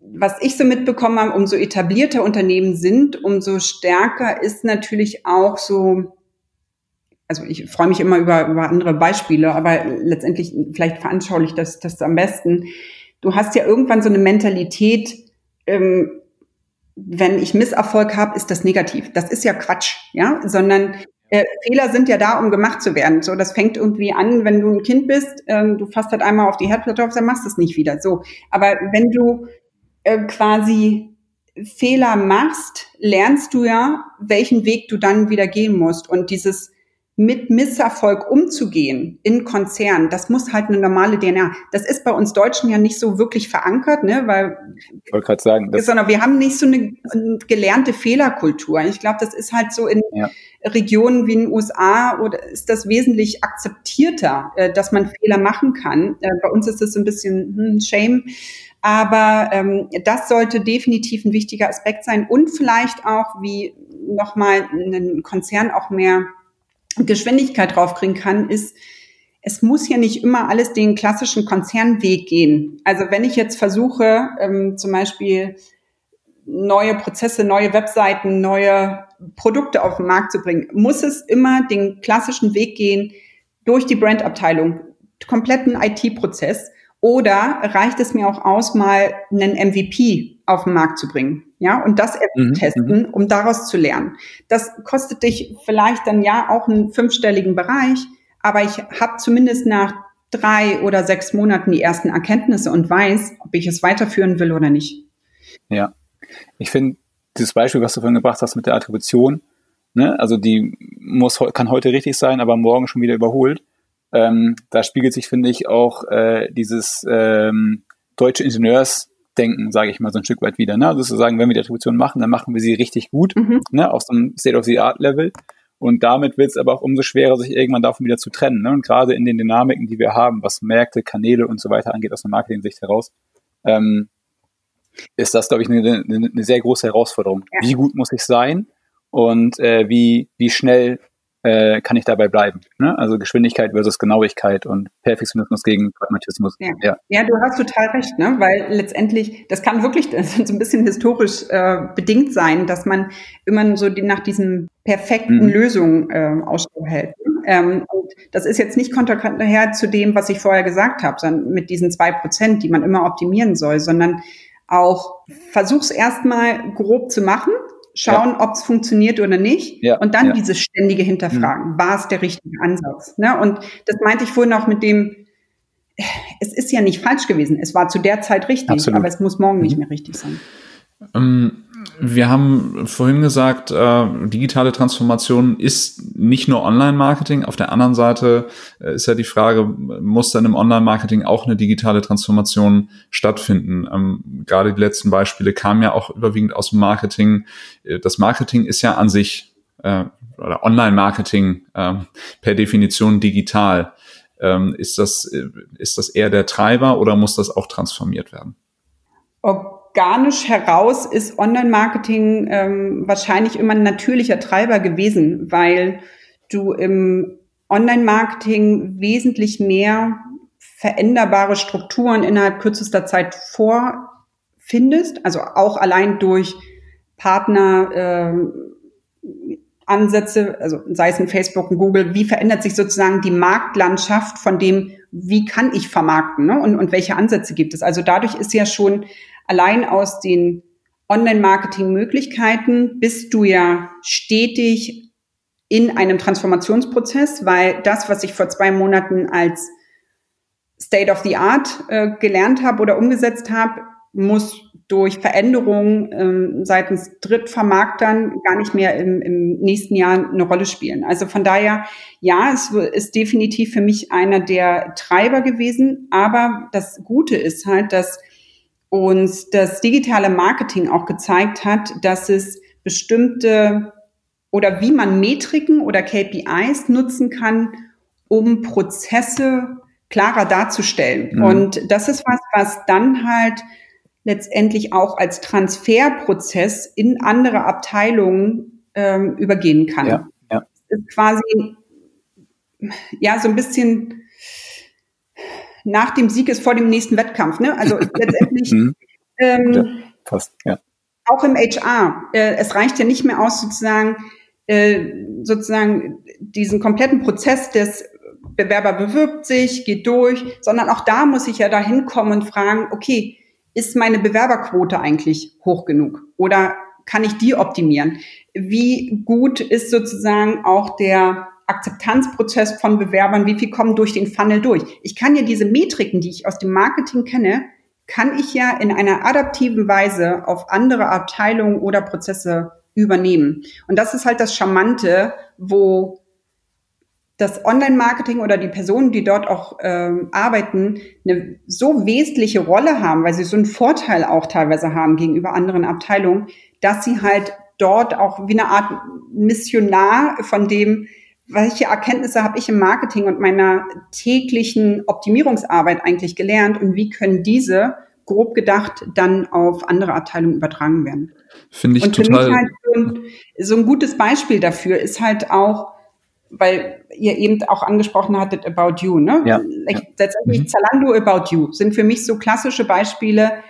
was ich so mitbekommen habe, umso etablierter Unternehmen sind, umso stärker ist natürlich auch so, also ich freue mich immer über, über andere Beispiele, aber letztendlich vielleicht veranschaulicht das, das am besten. Du hast ja irgendwann so eine Mentalität, ähm, wenn ich Misserfolg habe, ist das negativ. Das ist ja Quatsch, ja, sondern äh, Fehler sind ja da, um gemacht zu werden. So, das fängt irgendwie an, wenn du ein Kind bist, ähm, du fasst halt einmal auf die Herdplatte auf, dann machst du es nicht wieder. So, aber wenn du äh, quasi Fehler machst, lernst du ja, welchen Weg du dann wieder gehen musst. Und dieses mit Misserfolg umzugehen in Konzernen, das muss halt eine normale DNA. Das ist bei uns Deutschen ja nicht so wirklich verankert, ne, weil ich wollte gerade sagen, sondern wir haben nicht so eine gelernte Fehlerkultur. Ich glaube, das ist halt so in ja. Regionen wie in den USA oder ist das wesentlich akzeptierter, äh, dass man Fehler machen kann. Äh, bei uns ist das so ein bisschen hm, Shame. Aber ähm, das sollte definitiv ein wichtiger Aspekt sein und vielleicht auch, wie nochmal ein Konzern auch mehr Geschwindigkeit draufkriegen kann, ist, es muss ja nicht immer alles den klassischen Konzernweg gehen. Also wenn ich jetzt versuche, ähm, zum Beispiel neue Prozesse, neue Webseiten, neue Produkte auf den Markt zu bringen, muss es immer den klassischen Weg gehen durch die Brandabteilung, kompletten IT-Prozess. Oder reicht es mir auch aus, mal einen MVP auf den Markt zu bringen? Ja, und das mhm, testen, mhm. um daraus zu lernen. Das kostet dich vielleicht dann ja auch einen fünfstelligen Bereich, aber ich habe zumindest nach drei oder sechs Monaten die ersten Erkenntnisse und weiß, ob ich es weiterführen will oder nicht. Ja, ich finde dieses Beispiel, was du vorhin gebracht hast mit der Attribution, ne, also die muss kann heute richtig sein, aber morgen schon wieder überholt. Ähm, da spiegelt sich, finde ich, auch äh, dieses ähm, deutsche Ingenieursdenken, sage ich mal, so ein Stück weit wieder. Ne? Also zu sagen, wenn wir die Attribution machen, dann machen wir sie richtig gut, mhm. ne? auf so einem State-of-the-Art-Level. Und damit wird es aber auch umso schwerer, sich irgendwann davon wieder zu trennen. Ne? Und gerade in den Dynamiken, die wir haben, was Märkte, Kanäle und so weiter angeht, aus der Marketing-Sicht heraus, ähm, ist das, glaube ich, eine, eine, eine, sehr große Herausforderung. Ja. Wie gut muss ich sein und äh, wie, wie schnell äh, kann ich dabei bleiben. Ne? Also Geschwindigkeit versus Genauigkeit und Perfektionismus gegen Pragmatismus. Ja, ja. ja du hast total recht, ne? weil letztendlich, das kann wirklich so ein bisschen historisch äh, bedingt sein, dass man immer so die, nach diesen perfekten mhm. Lösungen äh, Ausschau hält. Ähm, und das ist jetzt nicht konträr zu dem, was ich vorher gesagt habe, sondern mit diesen zwei Prozent, die man immer optimieren soll, sondern auch versuch's erstmal grob zu machen, schauen, ja. ob es funktioniert oder nicht ja. und dann ja. dieses ständige Hinterfragen. Mhm. War es der richtige Ansatz? Ne? Und das meinte ich vorhin auch mit dem, es ist ja nicht falsch gewesen. Es war zu der Zeit richtig, Absolut. aber es muss morgen mhm. nicht mehr richtig sein. Ähm, wir haben vorhin gesagt, äh, digitale Transformation ist nicht nur Online-Marketing. Auf der anderen Seite äh, ist ja die Frage, muss dann im Online-Marketing auch eine digitale Transformation stattfinden? Ähm, gerade die letzten Beispiele kamen ja auch überwiegend aus dem Marketing. Äh, das Marketing ist ja an sich äh, oder Online-Marketing äh, per Definition digital. Ähm, ist das, äh, ist das eher der Treiber oder muss das auch transformiert werden? Organisch heraus ist Online-Marketing ähm, wahrscheinlich immer ein natürlicher Treiber gewesen, weil du im Online-Marketing wesentlich mehr veränderbare Strukturen innerhalb kürzester Zeit vorfindest, also auch allein durch Partner, äh, Ansätze, also sei es in Facebook und Google, wie verändert sich sozusagen die Marktlandschaft von dem, wie kann ich vermarkten ne? und, und welche Ansätze gibt es. Also dadurch ist ja schon allein aus den Online-Marketing-Möglichkeiten bist du ja stetig in einem Transformationsprozess, weil das, was ich vor zwei Monaten als State of the Art äh, gelernt habe oder umgesetzt habe, muss durch Veränderungen ähm, seitens Drittvermarktern gar nicht mehr im, im nächsten Jahr eine Rolle spielen. Also von daher, ja, es ist definitiv für mich einer der Treiber gewesen. Aber das Gute ist halt, dass uns das digitale Marketing auch gezeigt hat, dass es bestimmte oder wie man Metriken oder KPIs nutzen kann, um Prozesse klarer darzustellen. Mhm. Und das ist was, was dann halt letztendlich auch als Transferprozess in andere Abteilungen ähm, übergehen kann. Ja, ja. ist quasi ja so ein bisschen nach dem Sieg ist vor dem nächsten Wettkampf. Ne? Also letztendlich mhm. ähm, ja, fast, ja. auch im HR. Äh, es reicht ja nicht mehr aus, sozusagen äh, sozusagen diesen kompletten Prozess des Bewerber bewirbt sich, geht durch, sondern auch da muss ich ja da hinkommen und fragen, okay, ist meine Bewerberquote eigentlich hoch genug? Oder kann ich die optimieren? Wie gut ist sozusagen auch der Akzeptanzprozess von Bewerbern? Wie viel kommen durch den Funnel durch? Ich kann ja diese Metriken, die ich aus dem Marketing kenne, kann ich ja in einer adaptiven Weise auf andere Abteilungen oder Prozesse übernehmen. Und das ist halt das Charmante, wo das Online-Marketing oder die Personen, die dort auch ähm, arbeiten, eine so wesentliche Rolle haben, weil sie so einen Vorteil auch teilweise haben gegenüber anderen Abteilungen, dass sie halt dort auch wie eine Art Missionar von dem, welche Erkenntnisse habe ich im Marketing und meiner täglichen Optimierungsarbeit eigentlich gelernt und wie können diese grob gedacht dann auf andere Abteilungen übertragen werden. Finde ich und total. Halt so, ein, so ein gutes Beispiel dafür ist halt auch, weil ihr eben auch angesprochen hattet About You, ne? Ja. Letztendlich mhm. Zalando About You sind für mich so klassische Beispiele,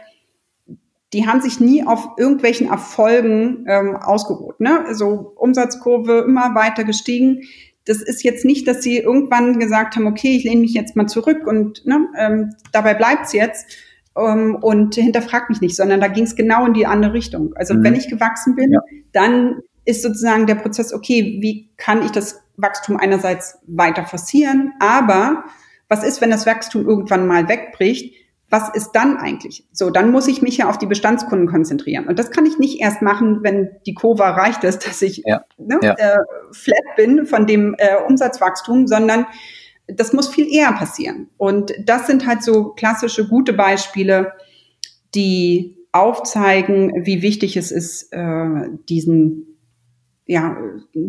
die haben sich nie auf irgendwelchen Erfolgen ähm, ausgeruht. Ne? Also Umsatzkurve immer weiter gestiegen. Das ist jetzt nicht, dass sie irgendwann gesagt haben, okay, ich lehne mich jetzt mal zurück und ne, ähm, dabei bleibt's jetzt ähm, und hinterfragt mich nicht, sondern da ging es genau in die andere Richtung. Also mhm. wenn ich gewachsen bin, ja. dann ist sozusagen der Prozess, okay, wie kann ich das Wachstum einerseits weiter forcieren, aber was ist, wenn das Wachstum irgendwann mal wegbricht? Was ist dann eigentlich? So, dann muss ich mich ja auf die Bestandskunden konzentrieren. Und das kann ich nicht erst machen, wenn die Kurve erreicht ist, dass ich ja, ne, ja. Äh, flat bin von dem äh, Umsatzwachstum, sondern das muss viel eher passieren. Und das sind halt so klassische gute Beispiele, die aufzeigen, wie wichtig es ist, äh, diesen ja,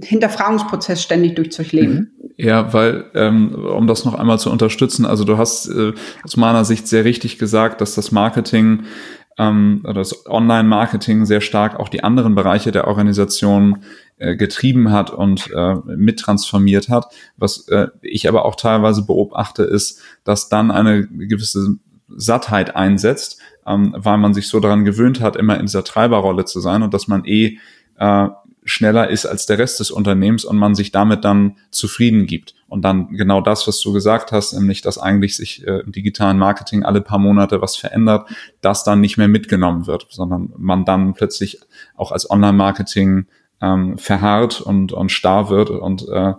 Hinterfragungsprozess ständig durchzuleben. Mhm. Ja, weil, ähm, um das noch einmal zu unterstützen, also du hast äh, aus meiner Sicht sehr richtig gesagt, dass das Marketing ähm, oder das Online-Marketing sehr stark auch die anderen Bereiche der Organisation äh, getrieben hat und äh, mittransformiert hat. Was äh, ich aber auch teilweise beobachte, ist, dass dann eine gewisse Sattheit einsetzt, ähm, weil man sich so daran gewöhnt hat, immer in dieser Treiberrolle zu sein und dass man eh äh, schneller ist als der Rest des Unternehmens und man sich damit dann zufrieden gibt. Und dann genau das, was du gesagt hast, nämlich, dass eigentlich sich äh, im digitalen Marketing alle paar Monate was verändert, das dann nicht mehr mitgenommen wird, sondern man dann plötzlich auch als Online-Marketing ähm, verharrt und, und starr wird und äh,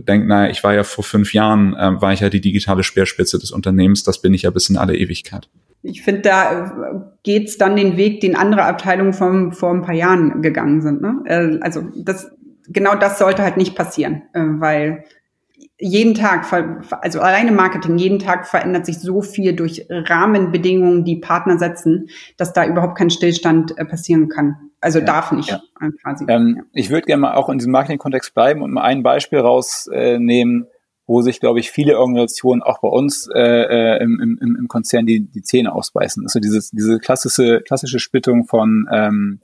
denkt, naja, ich war ja vor fünf Jahren, äh, war ich ja die digitale Speerspitze des Unternehmens, das bin ich ja bis in alle Ewigkeit ich finde, da äh, geht's dann den Weg, den andere Abteilungen vor, vor ein paar Jahren gegangen sind. Ne? Äh, also das, genau das sollte halt nicht passieren, äh, weil jeden Tag, also alleine Marketing, jeden Tag verändert sich so viel durch Rahmenbedingungen, die Partner setzen, dass da überhaupt kein Stillstand passieren kann. Also ja, darf nicht ja. quasi. Ähm, ja. Ich würde gerne mal auch in diesem Marketing-Kontext bleiben und mal ein Beispiel rausnehmen, wo sich, glaube ich, viele Organisationen auch bei uns äh, äh im, im, im Konzern die, die Zähne ausbeißen. Also dieses, diese klassische, klassische Splittung von ähm,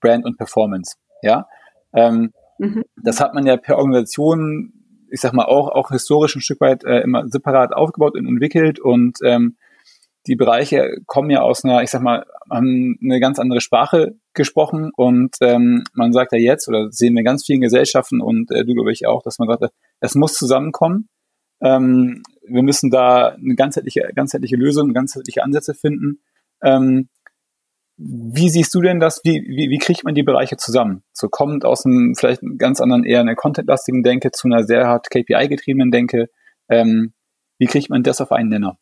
Brand und Performance. Ja, ähm, mhm. das hat man ja per Organisation, ich sag mal auch auch historisch ein Stück weit äh, immer separat aufgebaut und entwickelt und ähm, die Bereiche kommen ja aus einer, ich sag mal, haben eine ganz andere Sprache gesprochen und ähm, man sagt ja jetzt, oder sehen wir in ganz vielen Gesellschaften und äh, du glaube ich auch, dass man sagt, es muss zusammenkommen. Ähm, wir müssen da eine ganzheitliche, ganzheitliche Lösung, ganzheitliche Ansätze finden. Ähm, wie siehst du denn das? Wie, wie, wie kriegt man die Bereiche zusammen? So kommt aus einem vielleicht ganz anderen, eher einer contentlastigen Denke zu einer sehr hart KPI-getriebenen Denke. Ähm, wie kriegt man das auf einen Nenner?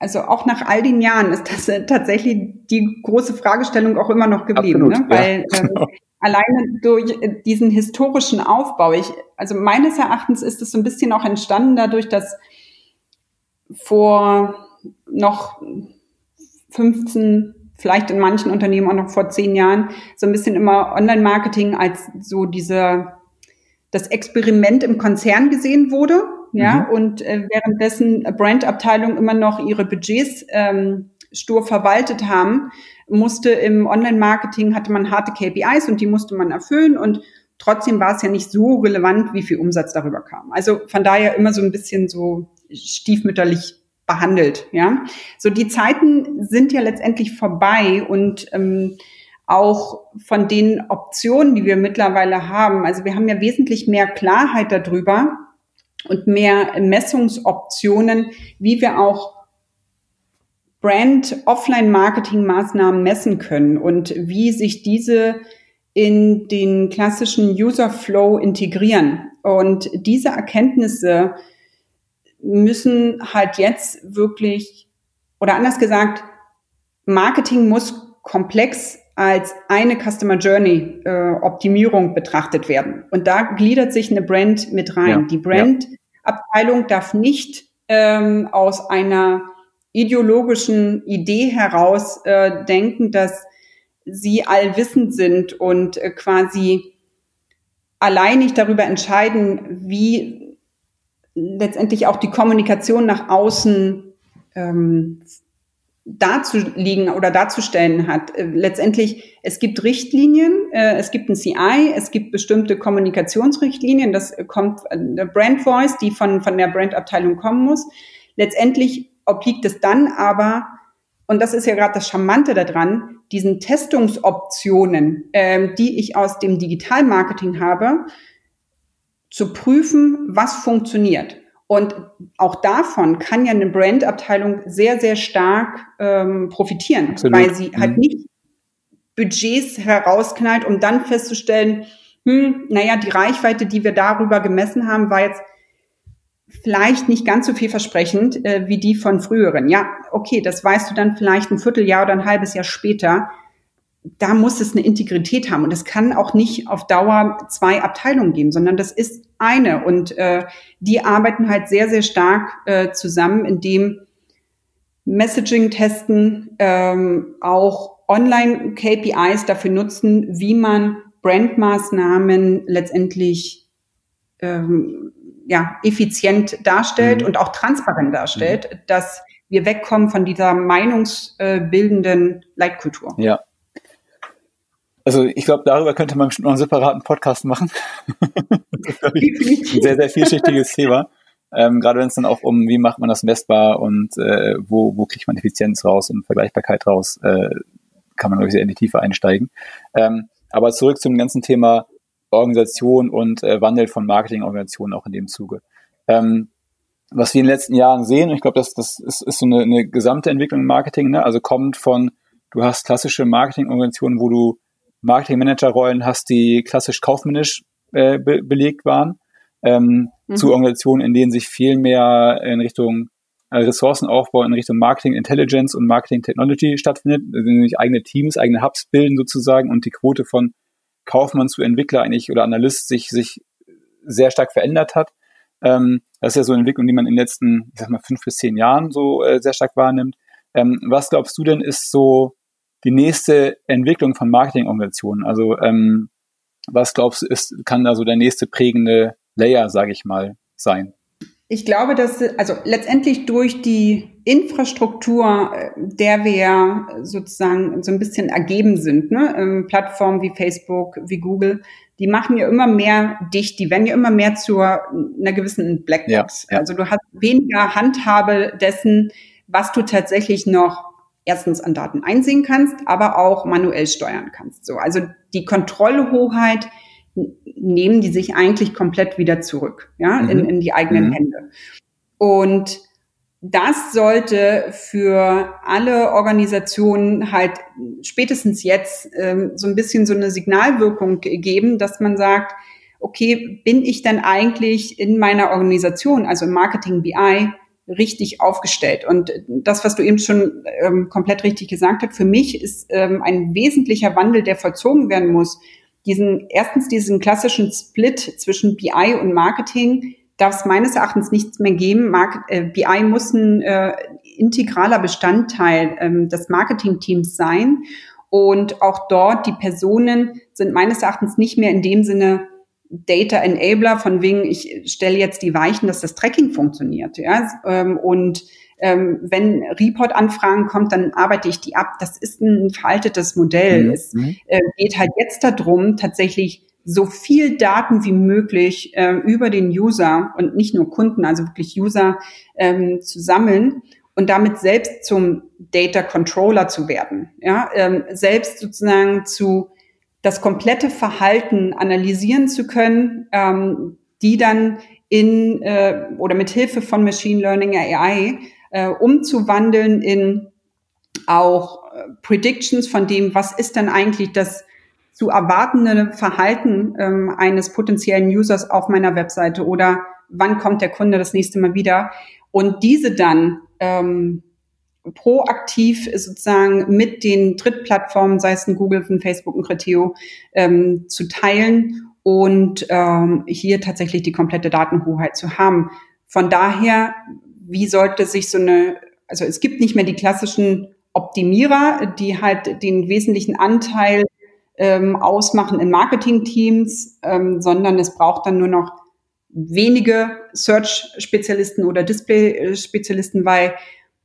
Also auch nach all den Jahren ist das äh, tatsächlich die große Fragestellung auch immer noch geblieben, Absolut, ne? weil ja, ähm, alleine durch äh, diesen historischen Aufbau, ich, also meines Erachtens ist es so ein bisschen auch entstanden dadurch, dass vor noch 15, vielleicht in manchen Unternehmen auch noch vor zehn Jahren, so ein bisschen immer Online-Marketing als so diese, das Experiment im Konzern gesehen wurde ja, mhm. und äh, währenddessen Brandabteilungen immer noch ihre Budgets ähm, stur verwaltet haben, musste im Online-Marketing hatte man harte KPIs und die musste man erfüllen und trotzdem war es ja nicht so relevant, wie viel Umsatz darüber kam. Also von daher immer so ein bisschen so stiefmütterlich behandelt, ja. So die Zeiten sind ja letztendlich vorbei und ähm, auch von den Optionen, die wir mittlerweile haben. Also wir haben ja wesentlich mehr Klarheit darüber, und mehr Messungsoptionen, wie wir auch Brand-Offline-Marketing-Maßnahmen messen können und wie sich diese in den klassischen User-Flow integrieren. Und diese Erkenntnisse müssen halt jetzt wirklich, oder anders gesagt, Marketing muss komplex als eine Customer Journey äh, Optimierung betrachtet werden. Und da gliedert sich eine Brand mit rein. Ja, die Brand-Abteilung ja. darf nicht ähm, aus einer ideologischen Idee heraus äh, denken, dass sie allwissend sind und äh, quasi alleinig darüber entscheiden, wie letztendlich auch die Kommunikation nach außen ähm, dazuliegen oder darzustellen hat. Äh, letztendlich, es gibt Richtlinien, äh, es gibt ein CI, es gibt bestimmte Kommunikationsrichtlinien, das kommt der Brand Voice, die von, von der Brandabteilung kommen muss. Letztendlich obliegt es dann aber, und das ist ja gerade das Charmante daran, diesen Testungsoptionen, ähm, die ich aus dem Digitalmarketing habe, zu prüfen, was funktioniert. Und auch davon kann ja eine Brandabteilung sehr, sehr stark ähm, profitieren, Absolut. weil sie halt mhm. halt nicht Budgets herausknallt, um dann festzustellen, hm, naja, die Reichweite, die wir darüber gemessen haben, war jetzt vielleicht nicht ganz so vielversprechend äh, wie die von früheren. Ja, okay, das weißt du dann vielleicht ein Vierteljahr oder ein halbes Jahr später da muss es eine Integrität haben. Und es kann auch nicht auf Dauer zwei Abteilungen geben, sondern das ist eine. Und äh, die arbeiten halt sehr, sehr stark äh, zusammen, indem Messaging-Testen ähm, auch Online-KPIs dafür nutzen, wie man Brandmaßnahmen letztendlich ähm, ja, effizient darstellt mhm. und auch transparent darstellt, mhm. dass wir wegkommen von dieser meinungsbildenden Leitkultur. Ja, also ich glaube, darüber könnte man noch einen separaten Podcast machen. ein sehr, sehr vielschichtiges Thema. Ähm, gerade wenn es dann auch um, wie macht man das messbar und äh, wo, wo kriegt man Effizienz raus und Vergleichbarkeit raus, äh, kann man, glaube ich, sehr in die Tiefe einsteigen. Ähm, aber zurück zum ganzen Thema Organisation und äh, Wandel von Marketingorganisationen auch in dem Zuge. Ähm, was wir in den letzten Jahren sehen, und ich glaube, das, das ist, ist so eine, eine gesamte Entwicklung im Marketing, ne? also kommt von, du hast klassische Marketingorganisationen, wo du Marketing-Manager-Rollen hast, die klassisch kaufmännisch äh, be belegt waren, ähm, mhm. zu Organisationen, in denen sich viel mehr in Richtung äh, Ressourcenaufbau, in Richtung Marketing Intelligence und Marketing Technology stattfindet, nämlich eigene Teams, eigene Hubs bilden sozusagen und die Quote von Kaufmann zu Entwickler eigentlich oder Analyst sich, sich sehr stark verändert hat. Ähm, das ist ja so eine Entwicklung, die man in den letzten, ich sag mal, fünf bis zehn Jahren so äh, sehr stark wahrnimmt. Ähm, was glaubst du denn ist so die nächste Entwicklung von Marketingorganisationen? Also ähm, was glaubst du, ist, kann da so der nächste prägende Layer, sage ich mal, sein? Ich glaube, dass also letztendlich durch die Infrastruktur, der wir sozusagen so ein bisschen ergeben sind, ne? Ähm, Plattformen wie Facebook, wie Google, die machen ja immer mehr dicht, die werden ja immer mehr zu einer gewissen Blackbox. Ja, ja. Also du hast weniger Handhabe dessen, was du tatsächlich noch erstens an Daten einsehen kannst, aber auch manuell steuern kannst. So, also die Kontrollhoheit nehmen die sich eigentlich komplett wieder zurück, ja, mhm. in, in die eigenen mhm. Hände. Und das sollte für alle Organisationen halt spätestens jetzt ähm, so ein bisschen so eine Signalwirkung geben, dass man sagt, okay, bin ich denn eigentlich in meiner Organisation, also im Marketing BI, richtig aufgestellt? Und das, was du eben schon ähm, komplett richtig gesagt hast, für mich ist ähm, ein wesentlicher Wandel, der vollzogen werden muss, diesen, erstens diesen klassischen Split zwischen BI und Marketing darf es meines Erachtens nichts mehr geben. Market, äh, BI muss ein äh, integraler Bestandteil ähm, des Marketingteams sein. Und auch dort, die Personen sind meines Erachtens nicht mehr in dem Sinne Data Enabler, von wegen, ich stelle jetzt die Weichen, dass das Tracking funktioniert. Ja? Ähm, und ähm, wenn Report-Anfragen kommt, dann arbeite ich die ab. Das ist ein veraltetes Modell. Mhm. Es äh, geht halt jetzt darum, tatsächlich so viel Daten wie möglich äh, über den User und nicht nur Kunden, also wirklich User ähm, zu sammeln und damit selbst zum Data Controller zu werden. Ja, ähm, selbst sozusagen zu das komplette Verhalten analysieren zu können, ähm, die dann in äh, oder mit Hilfe von Machine Learning AI äh, umzuwandeln in auch äh, Predictions von dem, was ist denn eigentlich das zu erwartende Verhalten ähm, eines potenziellen Users auf meiner Webseite oder wann kommt der Kunde das nächste Mal wieder? Und diese dann ähm, proaktiv sozusagen mit den Drittplattformen, sei es ein Google, ein Facebook, ein Criteo, ähm, zu teilen und ähm, hier tatsächlich die komplette Datenhoheit zu haben. Von daher, wie sollte sich so eine, also es gibt nicht mehr die klassischen Optimierer, die halt den wesentlichen Anteil ähm, ausmachen in Marketing-Teams, ähm, sondern es braucht dann nur noch wenige Search-Spezialisten oder Display-Spezialisten, weil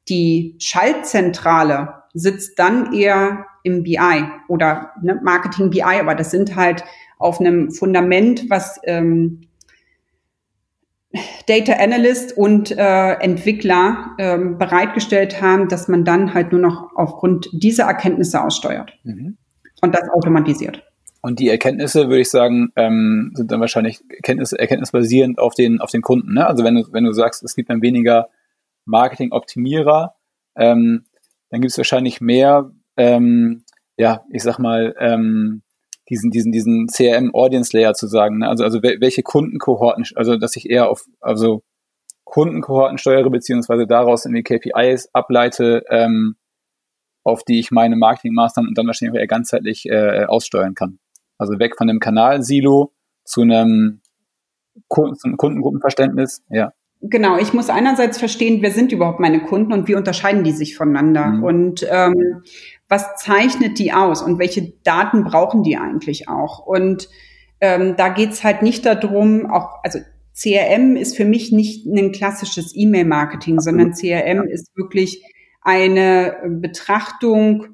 die Schaltzentrale sitzt dann eher im BI oder ne, Marketing BI, aber das sind halt auf einem Fundament, was ähm, Data Analyst und äh, Entwickler ähm, bereitgestellt haben, dass man dann halt nur noch aufgrund dieser Erkenntnisse aussteuert. Mhm und das automatisiert. Und die Erkenntnisse, würde ich sagen, ähm, sind dann wahrscheinlich Erkenntnis, erkenntnisbasierend auf den, auf den Kunden. Ne? Also wenn du, wenn du sagst, es gibt dann weniger Marketing-Optimierer, ähm, dann gibt es wahrscheinlich mehr, ähm, ja, ich sag mal, ähm, diesen, diesen, diesen CRM-Audience-Layer zu sagen. Ne? Also, also welche Kundenkohorten, also dass ich eher auf also Kundenkohorten steuere, beziehungsweise daraus in die KPIs ableite, ähm, auf die ich meine Marketingmaßnahmen und dann wahrscheinlich auch eher ganzheitlich äh, aussteuern kann. Also weg von dem Kanalsilo zu einem, Kunden, zu einem Kundengruppenverständnis, ja. Genau, ich muss einerseits verstehen, wer sind überhaupt meine Kunden und wie unterscheiden die sich voneinander mhm. und ähm, was zeichnet die aus und welche Daten brauchen die eigentlich auch. Und ähm, da geht's halt nicht darum, auch, also CRM ist für mich nicht ein klassisches E-Mail-Marketing, sondern CRM ist wirklich eine Betrachtung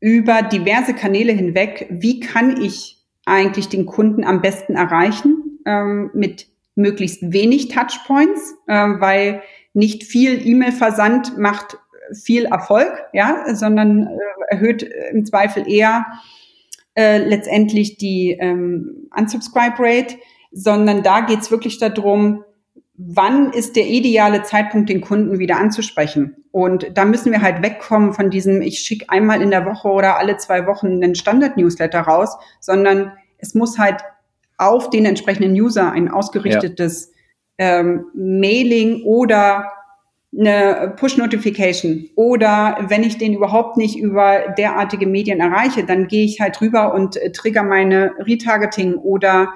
über diverse Kanäle hinweg, wie kann ich eigentlich den Kunden am besten erreichen ähm, mit möglichst wenig Touchpoints, äh, weil nicht viel E-Mail-Versand macht viel Erfolg, ja, sondern äh, erhöht im Zweifel eher äh, letztendlich die ähm, Unsubscribe Rate, sondern da geht's wirklich darum, wann ist der ideale Zeitpunkt, den Kunden wieder anzusprechen? Und da müssen wir halt wegkommen von diesem, ich schicke einmal in der Woche oder alle zwei Wochen einen Standard-Newsletter raus, sondern es muss halt auf den entsprechenden User ein ausgerichtetes ja. ähm, Mailing oder eine Push-Notification oder wenn ich den überhaupt nicht über derartige Medien erreiche, dann gehe ich halt rüber und äh, trigger meine Retargeting oder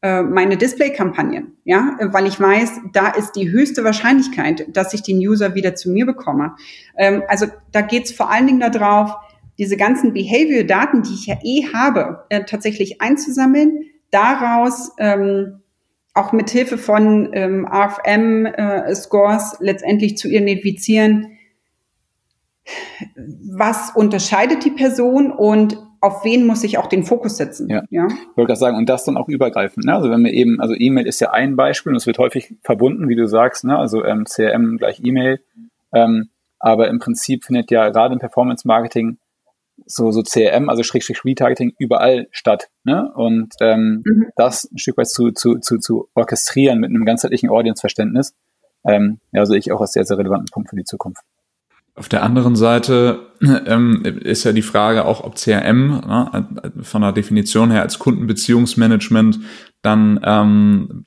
äh, meine Display-Kampagnen, ja, weil ich weiß, da ist die höchste Wahrscheinlichkeit, dass ich den User wieder zu mir bekomme. Ähm, also da geht es vor allen Dingen darauf, diese ganzen Behavior-Daten, die ich ja eh habe, äh, tatsächlich einzusammeln, daraus ähm, auch mit Hilfe von ähm, RFM-Scores äh, letztendlich zu identifizieren, was unterscheidet die Person und auf wen muss ich auch den Fokus setzen. Ja, ja? ich wollte gerade sagen, und das dann auch übergreifend. Ne? Also wenn wir eben, also E-Mail ist ja ein Beispiel und es wird häufig verbunden, wie du sagst, ne? also ähm, CRM gleich E-Mail. Ähm, aber im Prinzip findet ja gerade im Performance-Marketing so, so CRM, also Schrägstrich Retargeting, überall statt. Ne? Und ähm, mhm. das ein Stück weit zu, zu, zu, zu orchestrieren mit einem ganzheitlichen Audience-Verständnis, ähm, ja, sehe ich auch als sehr, sehr relevanten Punkt für die Zukunft. Auf der anderen Seite ähm, ist ja die Frage auch, ob CRM ne, von der Definition her als Kundenbeziehungsmanagement dann ähm,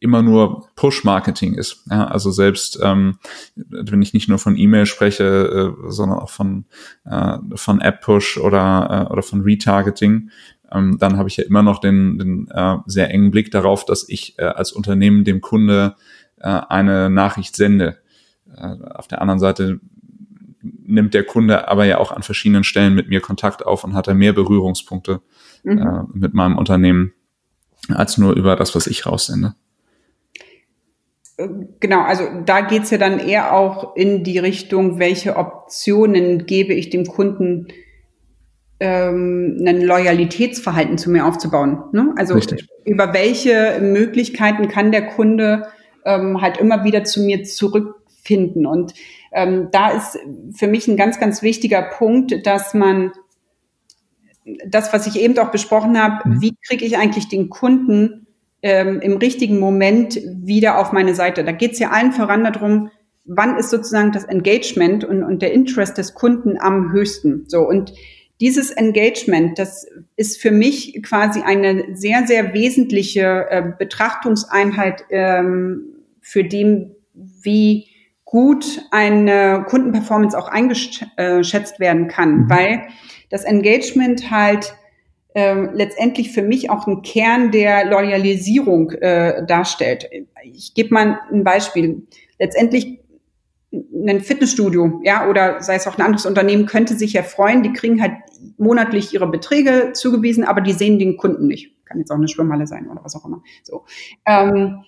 immer nur Push-Marketing ist. Ja, also selbst ähm, wenn ich nicht nur von E-Mail spreche, äh, sondern auch von, äh, von App-Push oder, äh, oder von Retargeting, ähm, dann habe ich ja immer noch den, den äh, sehr engen Blick darauf, dass ich äh, als Unternehmen dem Kunde äh, eine Nachricht sende. Äh, auf der anderen Seite nimmt der Kunde aber ja auch an verschiedenen Stellen mit mir Kontakt auf und hat da mehr Berührungspunkte mhm. äh, mit meinem Unternehmen als nur über das, was ich raussende. Genau, also da geht's ja dann eher auch in die Richtung, welche Optionen gebe ich dem Kunden, ähm, ein Loyalitätsverhalten zu mir aufzubauen. Ne? Also Richtig. über welche Möglichkeiten kann der Kunde ähm, halt immer wieder zu mir zurückfinden. Und ähm, da ist für mich ein ganz, ganz wichtiger Punkt, dass man das, was ich eben auch besprochen habe, mhm. wie kriege ich eigentlich den Kunden ähm, im richtigen Moment wieder auf meine Seite. Da geht es ja allen voran darum, wann ist sozusagen das Engagement und, und der Interest des Kunden am höchsten. So und dieses Engagement, das ist für mich quasi eine sehr, sehr wesentliche äh, Betrachtungseinheit ähm, für dem, wie gut eine Kundenperformance auch eingeschätzt werden kann, mhm. weil das Engagement halt äh, letztendlich für mich auch ein Kern der Loyalisierung äh, darstellt. Ich gebe mal ein Beispiel. Letztendlich ein Fitnessstudio, ja, oder sei es auch ein anderes Unternehmen, könnte sich ja freuen, die kriegen halt monatlich ihre Beträge zugewiesen, aber die sehen den Kunden nicht. Kann jetzt auch eine Schwimmhalle sein oder was auch immer. So. Ähm,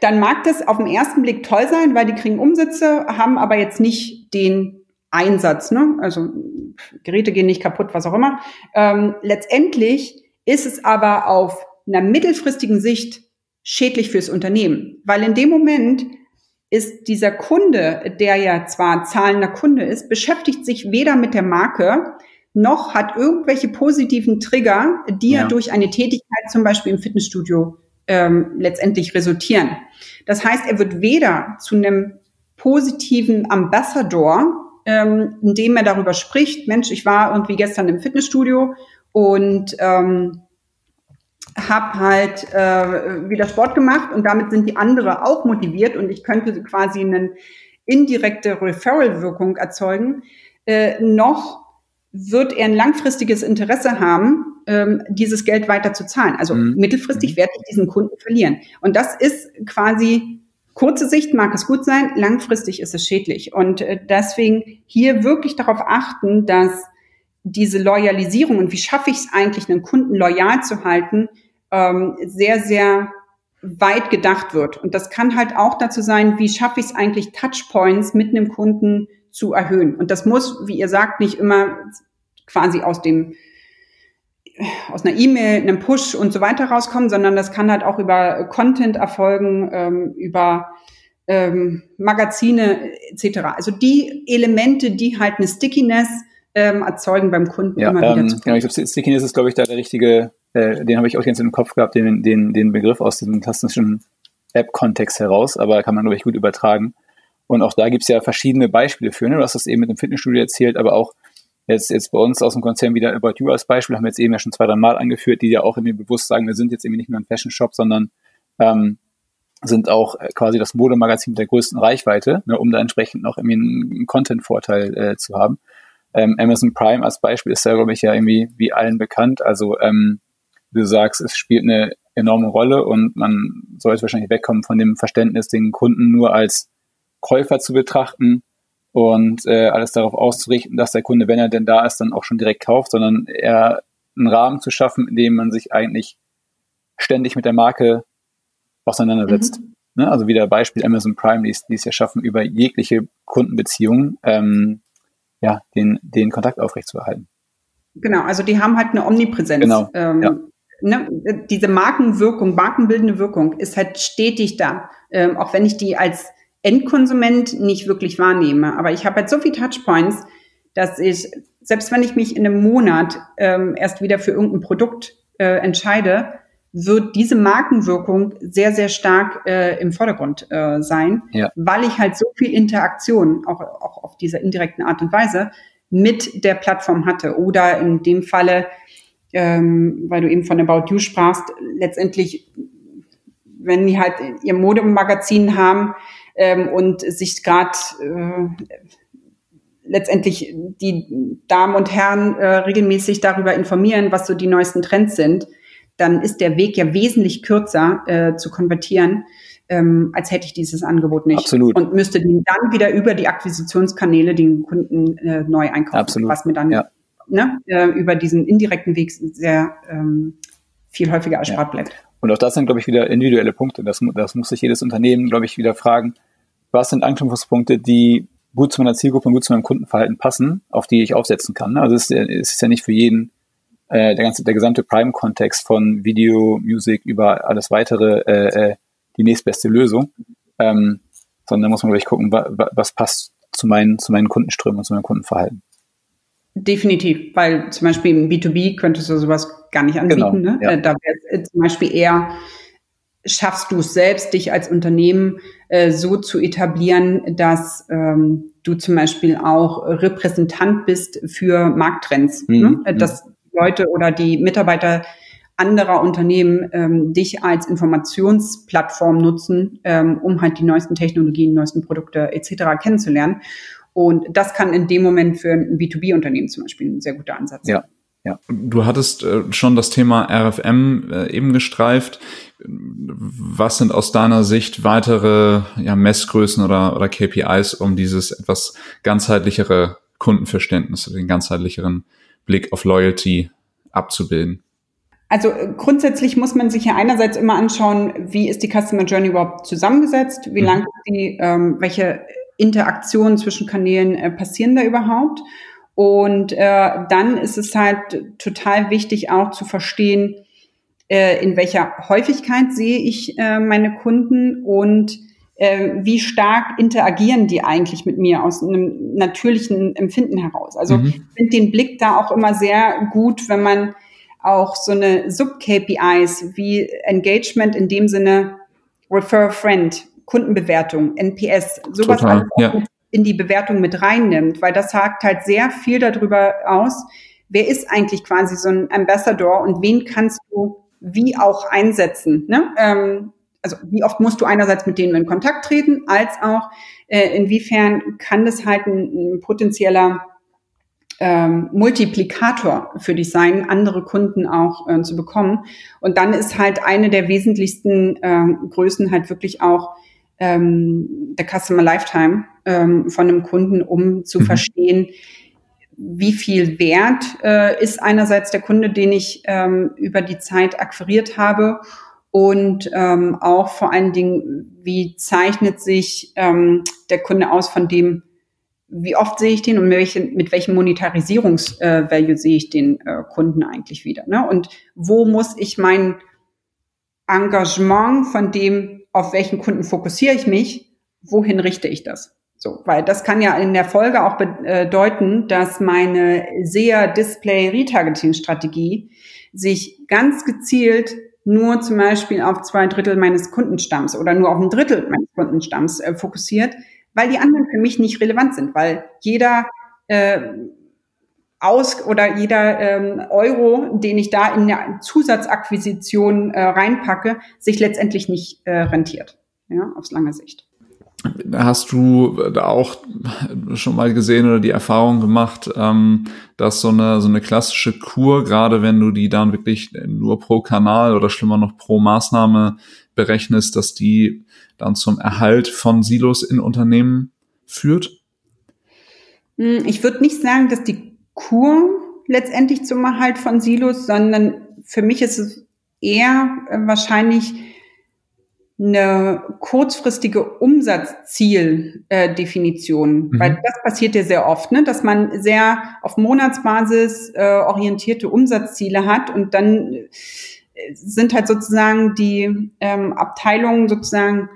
dann mag das auf den ersten Blick toll sein, weil die kriegen Umsätze, haben aber jetzt nicht den Einsatz. Ne? Also Geräte gehen nicht kaputt, was auch immer. Ähm, letztendlich ist es aber auf einer mittelfristigen Sicht schädlich fürs Unternehmen, weil in dem Moment ist dieser Kunde, der ja zwar zahlender Kunde ist, beschäftigt sich weder mit der Marke, noch hat irgendwelche positiven Trigger, die ja. er durch eine Tätigkeit zum Beispiel im Fitnessstudio ähm, letztendlich resultieren. Das heißt, er wird weder zu einem positiven Ambassador, ähm, indem er darüber spricht, Mensch, ich war irgendwie gestern im Fitnessstudio und ähm, habe halt äh, wieder Sport gemacht und damit sind die andere auch motiviert und ich könnte quasi eine indirekte Referral-Wirkung erzeugen, äh, noch wird er ein langfristiges Interesse haben, ähm, dieses Geld weiter zu zahlen. Also mhm. mittelfristig mhm. werde ich diesen Kunden verlieren. Und das ist quasi kurze Sicht mag es gut sein, langfristig ist es schädlich. Und äh, deswegen hier wirklich darauf achten, dass diese Loyalisierung und wie schaffe ich es eigentlich, einen Kunden loyal zu halten, ähm, sehr, sehr weit gedacht wird. Und das kann halt auch dazu sein, wie schaffe ich es eigentlich, Touchpoints mit einem Kunden zu erhöhen. Und das muss, wie ihr sagt, nicht immer quasi aus dem aus einer E-Mail, einem Push und so weiter rauskommen, sondern das kann halt auch über Content erfolgen, ähm, über ähm, Magazine etc. Also die Elemente, die halt eine Stickiness ähm, erzeugen beim Kunden ja, immer wieder. Ähm, genau, ich glaube, Stickiness ist, glaube ich, da der richtige, äh, den habe ich auch ganz im Kopf gehabt, den, den, den Begriff aus diesem klassischen App-Kontext heraus, aber kann man, glaube ich, gut übertragen. Und auch da gibt es ja verschiedene Beispiele für. Ne? Du hast das eben mit dem Fitnessstudio erzählt, aber auch jetzt, jetzt bei uns aus dem Konzern wieder About You als Beispiel, haben wir jetzt eben ja schon zwei, drei Mal angeführt, die ja auch irgendwie bewusst sagen, wir sind jetzt irgendwie nicht nur ein Fashion Shop, sondern ähm, sind auch äh, quasi das Modemagazin mit der größten Reichweite, ne, um da entsprechend noch irgendwie einen Content-Vorteil äh, zu haben. Ähm, Amazon Prime als Beispiel ist ja, glaube ich, ja irgendwie wie allen bekannt. Also ähm, du sagst, es spielt eine enorme Rolle und man sollte wahrscheinlich wegkommen von dem Verständnis, den Kunden nur als Käufer zu betrachten, und äh, alles darauf auszurichten, dass der Kunde, wenn er denn da ist, dann auch schon direkt kauft, sondern eher einen Rahmen zu schaffen, in dem man sich eigentlich ständig mit der Marke auseinandersetzt. Mhm. Ne? Also wieder Beispiel Amazon Prime, die es ja schaffen, über jegliche Kundenbeziehungen ähm, ja, den, den Kontakt aufrechtzuerhalten. Genau, also die haben halt eine Omnipräsenz. Genau. Ähm, ja. ne, diese Markenwirkung, markenbildende Wirkung ist halt stetig da. Ähm, auch wenn ich die als Endkonsument nicht wirklich wahrnehme. Aber ich habe halt so viele Touchpoints, dass ich, selbst wenn ich mich in einem Monat ähm, erst wieder für irgendein Produkt äh, entscheide, wird diese Markenwirkung sehr, sehr stark äh, im Vordergrund äh, sein, ja. weil ich halt so viel Interaktion, auch, auch auf dieser indirekten Art und Weise, mit der Plattform hatte. Oder in dem Falle, ähm, weil du eben von About You sprachst, letztendlich, wenn die halt ihr Modemagazin haben ähm, und sich gerade äh, letztendlich die Damen und Herren äh, regelmäßig darüber informieren, was so die neuesten Trends sind, dann ist der Weg ja wesentlich kürzer äh, zu konvertieren, ähm, als hätte ich dieses Angebot nicht. Absolut. Und müsste den dann wieder über die Akquisitionskanäle den Kunden äh, neu einkaufen. Absolut. Was mir dann ja. ne, äh, über diesen indirekten Weg sehr ähm, viel häufiger erspart ja. bleibt. Und auch das sind, glaube ich, wieder individuelle Punkte. Das, das muss sich jedes Unternehmen, glaube ich, wieder fragen, was sind Anknüpfungspunkte, die gut zu meiner Zielgruppe und gut zu meinem Kundenverhalten passen, auf die ich aufsetzen kann. Also es ist, ja nicht für jeden äh, der ganze, der gesamte Prime-Kontext von Video, Musik über alles weitere äh, äh, die nächstbeste Lösung. Ähm, sondern da muss man, glaube ich, gucken, wa, wa, was passt zu meinen, zu meinen Kundenströmen und zu meinem Kundenverhalten. Definitiv, weil zum Beispiel im B2B könntest du sowas gar nicht anbieten. Genau, ne? ja. Äh, da wäre es zum Beispiel eher, schaffst du es selbst, dich als Unternehmen äh, so zu etablieren, dass ähm, du zum Beispiel auch Repräsentant bist für Markttrends. Mhm. Ne? Mhm. Dass Leute oder die Mitarbeiter anderer Unternehmen ähm, dich als Informationsplattform nutzen, ähm, um halt die neuesten Technologien, neuesten Produkte etc. kennenzulernen. Und das kann in dem Moment für ein B2B-Unternehmen zum Beispiel ein sehr guter Ansatz sein. Ja. Ja. Du hattest äh, schon das Thema RFM äh, eben gestreift. Was sind aus deiner Sicht weitere ja, Messgrößen oder, oder KPIs, um dieses etwas ganzheitlichere Kundenverständnis, den ganzheitlicheren Blick auf Loyalty abzubilden? Also äh, grundsätzlich muss man sich ja einerseits immer anschauen, wie ist die Customer Journey überhaupt zusammengesetzt, wie mhm. lang ist die, ähm, welche Interaktionen zwischen Kanälen äh, passieren da überhaupt. Und äh, dann ist es halt total wichtig auch zu verstehen, äh, in welcher Häufigkeit sehe ich äh, meine Kunden und äh, wie stark interagieren die eigentlich mit mir aus einem natürlichen Empfinden heraus. Also mhm. ich finde den Blick da auch immer sehr gut, wenn man auch so eine Sub-KPIs wie Engagement in dem Sinne Refer a Friend, Kundenbewertung, NPS, sowas Total, ja. in die Bewertung mit reinnimmt, weil das sagt halt sehr viel darüber aus, wer ist eigentlich quasi so ein Ambassador und wen kannst du wie auch einsetzen. Ne? Ähm, also wie oft musst du einerseits mit denen in Kontakt treten, als auch äh, inwiefern kann das halt ein, ein potenzieller ähm, Multiplikator für dich sein, andere Kunden auch äh, zu bekommen. Und dann ist halt eine der wesentlichsten äh, Größen halt wirklich auch ähm, der Customer Lifetime ähm, von einem Kunden, um zu mhm. verstehen, wie viel Wert äh, ist einerseits der Kunde, den ich ähm, über die Zeit akquiriert habe und ähm, auch vor allen Dingen, wie zeichnet sich ähm, der Kunde aus von dem, wie oft sehe ich den und mit, welchen, mit welchem Monetarisierungsvalue äh, sehe ich den äh, Kunden eigentlich wieder. Ne? Und wo muss ich mein Engagement von dem, auf welchen Kunden fokussiere ich mich, wohin richte ich das? So, weil das kann ja in der Folge auch bedeuten, dass meine SEA Display Retargeting Strategie sich ganz gezielt nur zum Beispiel auf zwei Drittel meines Kundenstamms oder nur auf ein Drittel meines Kundenstamms äh, fokussiert, weil die anderen für mich nicht relevant sind, weil jeder äh, aus oder jeder ähm, Euro, den ich da in eine Zusatzakquisition äh, reinpacke, sich letztendlich nicht äh, rentiert, ja, aufs lange Sicht. Hast du da auch schon mal gesehen oder die Erfahrung gemacht, ähm, dass so eine, so eine klassische Kur, gerade wenn du die dann wirklich nur pro Kanal oder schlimmer noch pro Maßnahme berechnest, dass die dann zum Erhalt von Silos in Unternehmen führt? Hm, ich würde nicht sagen, dass die Kur letztendlich zum Erhalt von Silos, sondern für mich ist es eher äh, wahrscheinlich eine kurzfristige Umsatzzieldefinition, mhm. weil das passiert ja sehr oft, ne, dass man sehr auf Monatsbasis äh, orientierte Umsatzziele hat und dann äh, sind halt sozusagen die ähm, Abteilungen sozusagen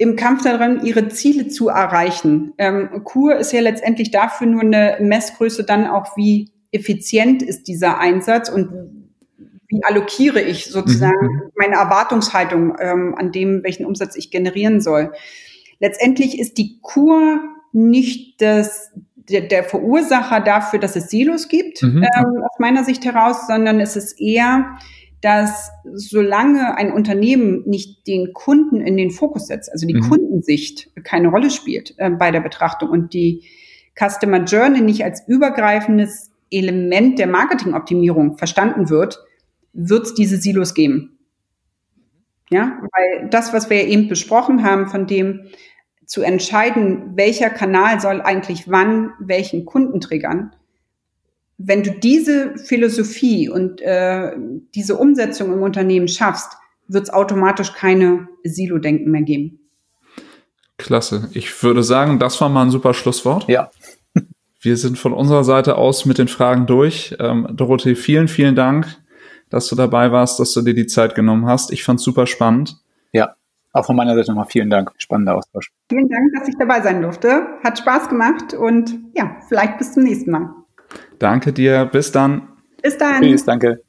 im Kampf daran, ihre Ziele zu erreichen. Ähm, Kur ist ja letztendlich dafür nur eine Messgröße dann auch, wie effizient ist dieser Einsatz und wie allokiere ich sozusagen mhm. meine Erwartungshaltung ähm, an dem, welchen Umsatz ich generieren soll. Letztendlich ist die Kur nicht das, der, der Verursacher dafür, dass es Silos gibt, mhm. ähm, aus meiner Sicht heraus, sondern es ist eher, dass solange ein Unternehmen nicht den Kunden in den Fokus setzt, also die mhm. Kundensicht keine Rolle spielt äh, bei der Betrachtung und die Customer Journey nicht als übergreifendes Element der Marketingoptimierung verstanden wird, wird es diese Silos geben. Ja, weil das, was wir eben besprochen haben, von dem zu entscheiden, welcher Kanal soll eigentlich wann welchen Kunden triggern, wenn du diese Philosophie und äh, diese Umsetzung im Unternehmen schaffst, wird es automatisch keine Silo-Denken mehr geben. Klasse. Ich würde sagen, das war mal ein super Schlusswort. Ja. Wir sind von unserer Seite aus mit den Fragen durch. Ähm, Dorothee, vielen, vielen Dank dass du dabei warst, dass du dir die Zeit genommen hast. Ich fand's super spannend. Ja, auch von meiner Seite nochmal vielen Dank. Spannender Austausch. Vielen Dank, dass ich dabei sein durfte. Hat Spaß gemacht und ja, vielleicht bis zum nächsten Mal. Danke dir. Bis dann. Bis dann. Tschüss, danke.